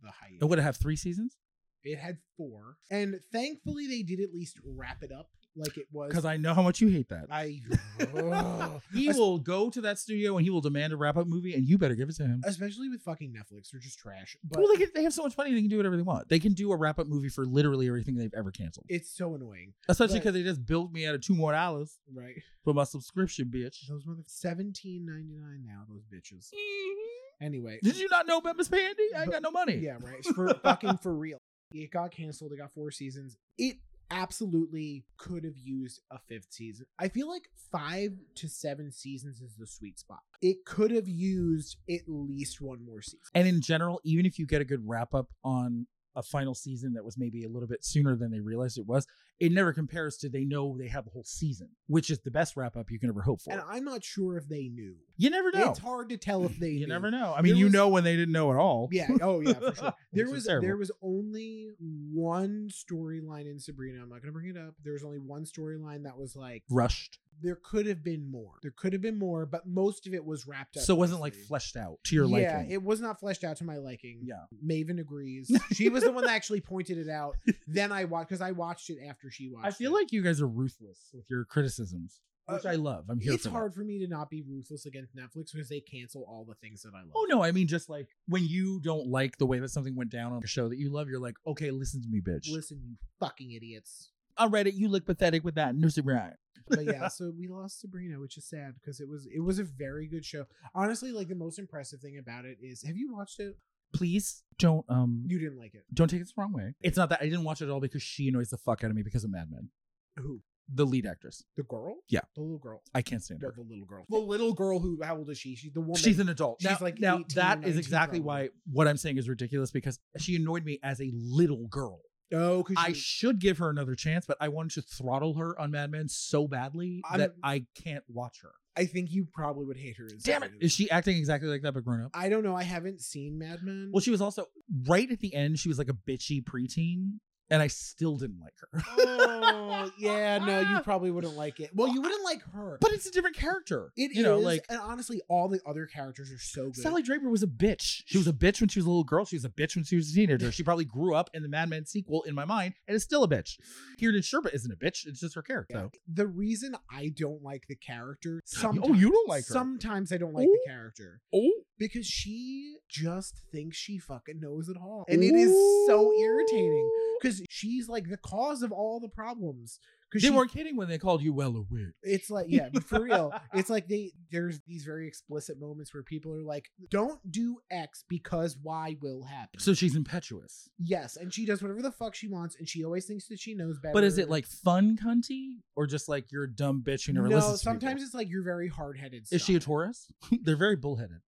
the hiatus. It would have three seasons It had four, and thankfully they did at least wrap it up like it was. because I know how much you hate that. I. He will go to that studio and he will demand a wrap up movie, and you better give it to him. especially with fucking Netflix, they're just trash. But well, they, can, they have so much money, they can do whatever they want. They can do a wrap up movie for literally everything they've ever canceled. it's so annoying, Especially because they just billed me out of two more dollars right? for my subscription, bitch. Those mother seventeen ninety nine now. Those bitches. Mm-hmm. Anyway, Did you not know about Miss Pandy? I ain't got no money. Yeah, right. For fucking for real. It got canceled. It got four seasons. It absolutely could have used a fifth season. I feel like five to seven seasons is the sweet spot. It could have used at least one more season. And in general, even if you get a good wrap up on a final season that was maybe a little bit sooner than they realized it was, it never compares to they know they have a whole season, which is the best wrap up you can ever hope for. And I'm not sure if they knew. you never know. It's hard to tell if they you knew. never know. I mean, There you was- know when they didn't know at all. Yeah. Oh yeah, for sure. There was terrible. there was only one storyline in Sabrina. I'm not gonna bring it up. There was only one storyline that was like rushed. there could have been more. There could have been more, but most of it was wrapped up. So it wasn't like fleshed out to your yeah, liking. Yeah, it was not fleshed out to my liking. Yeah. Maven agrees. She was the one that actually pointed it out. Then I watched because I watched it after she watched. I feel it. like you guys are ruthless with your criticisms, which Uh, I love. I'm here it's for that. hard for me to not be ruthless against Netflix because they cancel all the things that I love. Oh no, I mean just like when you don't like the way that something went down on a show that you love, you're like, okay, listen to me, bitch. Listen, you fucking idiots. On Reddit, you look pathetic with that. No Sabrina. but yeah, so we lost Sabrina, which is sad because it was it was a very good show. Honestly, like the most impressive thing about it is, have you watched it? Please don't um You didn't like it. don't take it the wrong way. It's not that I didn't watch it at all because she annoys the fuck out of me because of Mad Men. Who? The lead actress. The girl? Yeah. the little girl. I can't stand No, her. the little girl. The little girl who? How old is she? She's the woman. She's an adult. she's now, like now 18, that is 19 exactly probably. why what I'm saying is ridiculous because she annoyed me as a little girl. oh, because I should give her another chance, but I wanted to throttle her on Mad Men so badly I'm- that I can't watch her. I think you probably would hate her. as Damn it! Is she acting exactly like that but grown up? I don't know. I haven't seen Mad Men. Well, she was also right at the end. She was like a bitchy preteen, and I still didn't like her. oh yeah, no, you probably wouldn't like it. Well, you wouldn't like her. but it's a different character. It you know, like and honestly, all the other characters are so good. Sally Draper was a bitch. She was a bitch when she was a little girl. She was a bitch when she was a teenager. She probably grew up in the Mad Men sequel in my mind and is still a bitch. Kiernan Shipka isn't a bitch. It's just her character. Yeah. The reason I don't like the character, Oh, sometimes, you don't like her. Sometimes I don't like Ooh. the oh. character oh, because she just thinks she fucking knows it all, and it is so irritating because she's like the cause of all the problems. Because They she, weren't kidding when they called you well aware. It's like yeah, but for real. It's like they there's these very explicit moments where people are like, "Don't do X because Y will happen." So she's impetuous. yes, and she does whatever the fuck she wants, and she always thinks that she knows better. But is it like fun cunty or just like you're a dumb bitch who never no? listens to Sometimes it's like you're very hard headed. Is she a Taurus? They're very bullheaded.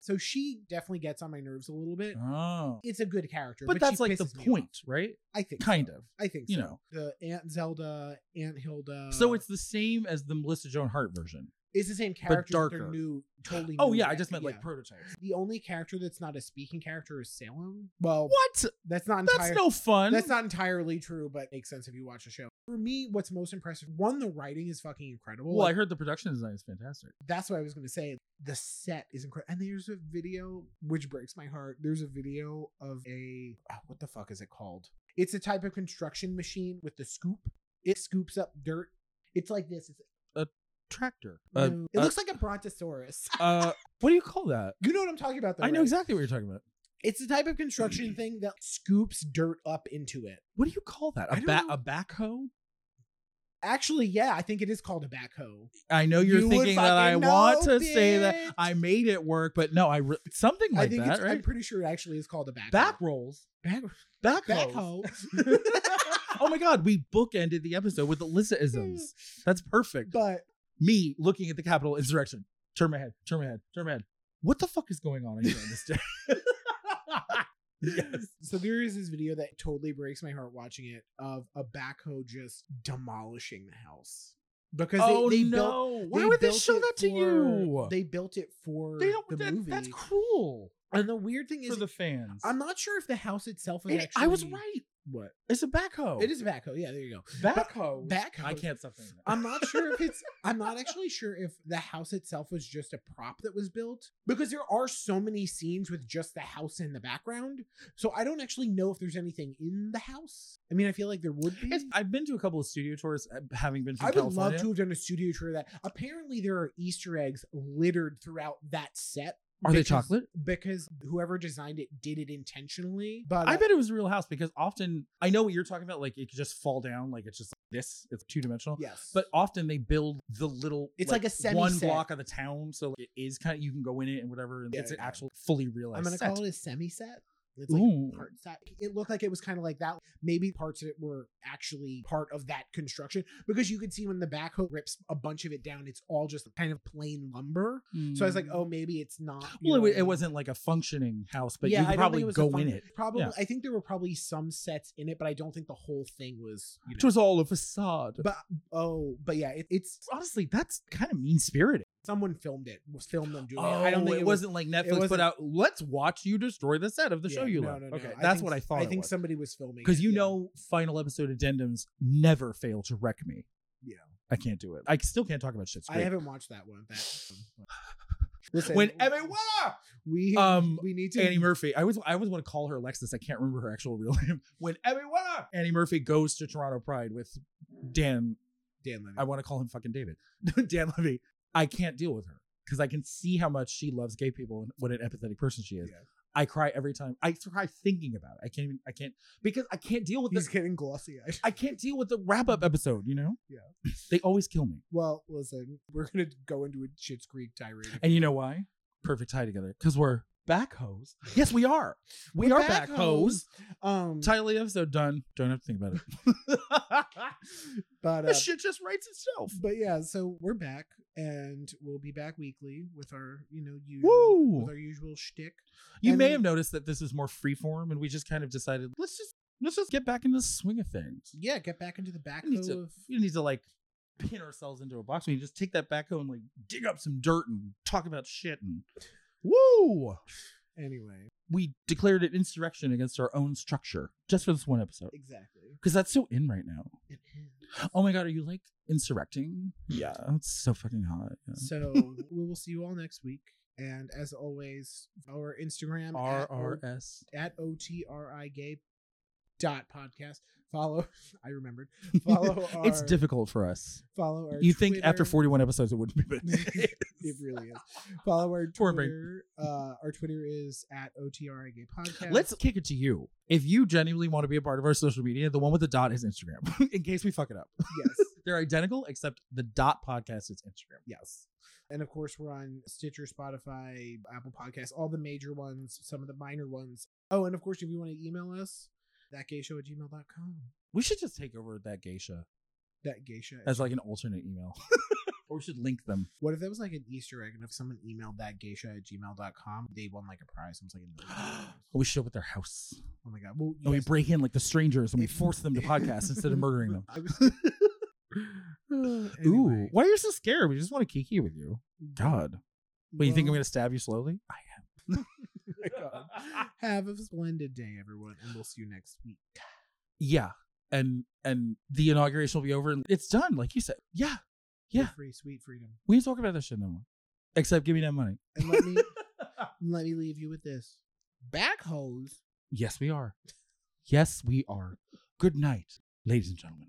So she definitely gets on my nerves a little bit. Oh. It's a good character, But, she that's like the point, right? I think Kind so. of. I think you so. know. the Aunt Zelda, Aunt Hilda. so it's the same as the Melissa Joan Hart version. it's the same character, but darker. new, totally. Oh new yeah, I just meant yeah. like prototypes. the only character that's not a speaking character is Salem. Well, What? that's not That's no fun. That's not entirely true, but makes sense if you watch the show. For me, what's most impressive, one, the writing is fucking incredible. well, I heard the production design is fantastic. that's what I was going to say. The set is incredible. And there's a video, which breaks my heart. There's a video of a, ah, what the fuck is it called? It's a type of construction machine with the scoop. It scoops up dirt. It's like this. It's, Tractor. no, it uh, looks like a brontosaurus. uh, what do you call that? you know what I'm talking about, though. I know right? exactly what you're talking about. It's the type of construction thing that scoops dirt up into it. What do you call that? I A don't ba- a backhoe? Actually, yeah, I think it is called a backhoe. I know you're You would thinking that I fucking want know, to say that bitch. I made it work, but no, I re- something I like think that, it's, I'm right? pretty sure it actually is called a backhoe. Back rolls, Back, back backhoe. oh my god, we bookended the episode with Alyssa isms. That's perfect. but Me looking at the Capitol insurrection. Turn my head. Turn my head. Turn my head. What the fuck is going on here on this day? yes. so there is this video that totally breaks my heart watching it of a backhoe just demolishing the house because Oh they, they no! built. Why they would they show that to for- you? They built it for They don't. the that- movie. That's cruel and the weird thing for is, the fans. I'm not sure if the house itself is It- actually. I was right. What? It's a backhoe. It is a backhoe. Yeah, there you go. backhoe. Backhoe. I can't stop saying that. I'm not sure if it's I'm not actually sure if the house itself was just a prop that was built because there are so many scenes with just the house in the background. So I don't actually know if there's anything in the house. I mean, I feel like there would be. It's, I've been to a couple of studio tours, uh, having been from I would California. love to have done a studio tour of that. Apparently, there are Easter eggs littered throughout that set. Are they chocolate? Because whoever designed it did it intentionally. But I uh, bet it was a real house because often I know what you're talking about. Like it could just fall down, like it's just like this. It's two dimensional. yes, But often they build the little. It's like a one semi-set. block of the town, so it is kind of you can go in it and whatever. And Yeah, it's an yeah. actual fully realized. I'm gonna set. call it a semi set. It's like Ooh. parts that it looked like it was kind of like that. Maybe parts of it were actually part of that construction because you could see when the backhoe rips a bunch of it down, it's all just kind of plain lumber. So I was like, oh, hmm. maybe it's not. Well, it, it wasn't like a functioning house, but Yeah, you could probably go fun- in it. Probably, Yeah. I think there were probably some sets in it, but I don't think the whole thing was. You It was all a facade. but oh, but yeah, it, it's honestly, that's kind of mean spirited. Someone filmed it. Was filmed them doing Oh, it. I don't think it, it was, wasn't like Netflix put out. Let's watch you destroy the set of the show you no, love. no, no. Okay, I that's think- what I thought. I think was. somebody was filming because you yeah. know final episode addendums never fail to wreck me. Yeah. I can't do it. I still can't talk about shit I haven't watched that one. That one. Listen, when everyone, we um, we need to Annie Murphy, I always I always want to call her Alexis. I can't remember her actual real name. When everyone, Annie Murphy goes to Toronto Pride with Dan. Dan Levy. I want to call him fucking David. Dan Levy. I can't deal with her because I can see how much she loves gay people and what an empathetic person she is. Yeah. I cry every time. I cry thinking about it. I can't even. I can't because I can't deal with He's this. getting glossy eyed. I can't deal with the wrap up episode. You know. Yeah. They always kill me. Well, listen, we're gonna go into a Schitt's Creek tirade. And you know why? Perfect tie together. Because we're backhoes. Yes, we are. We We're are backhoes. Um, Title of the episode done. Don't have to think about it. but uh, this shit just writes itself. but yeah, so we're back, and we'll be back weekly with our you know usual Woo! with our usual shtick. You And may then- have noticed that this is more freeform, and we just kind of decided let's just let's just get back into the swing of things. Yeah, get back into the back We need to- of don't need to like pin ourselves into a box. We just take that backhoe and like dig up some dirt and talk about shit and woo. anyway. We declared an insurrection against our own structure just for this one episode Exactly. because that's so in right now. It is. Oh my god, are you like insurrecting? Yeah, oh, it's so fucking hot. Yeah. So we will see you all next week. And as always, our Instagram R at, O- S. at O T R I gay dot podcast. Follow I remembered. Follow our It's difficult for us. follow our You think after 41 episodes it wouldn't be, but it really is. Follow our. Twitter. Uh, our Twitter is at OTRI Gay Podcast. Let's kick it to you. If you genuinely want to be a part of our social media, the one with the dot is Instagram. In case we fuck it up, yes, they're identical except the dot podcast is Instagram. yes, and of course we're on Stitcher, Spotify, Apple Podcasts, all the major ones, some of the minor ones. Oh, and of course, if you want to email us, thatgayshow at gmail.com. We should just take over that geisha That geisha. as like an alternate email, or we should link them. what if that was like an Easter egg and if someone emailed that geisha at gmail.com, they won like a prize? It was like dollars. Oh, we show up at their house Oh my god. Well, and we break in like the strangers and we force them to podcast instead of murdering them. I was- Ooh, Anyway. why are you so scared? We just want to kiki with you. God, what you think I'm Well, gonna stab you slowly? I am. Oh Have a splendid day, everyone, and we'll see you next week. yeah and and the inauguration will be over and it's done like you said yeah Yeah. free, sweet freedom. we ain't talking about that shit no more except give me that money And let me let me leave you with this. Backhoes yes we are yes we are good night ladies and gentlemen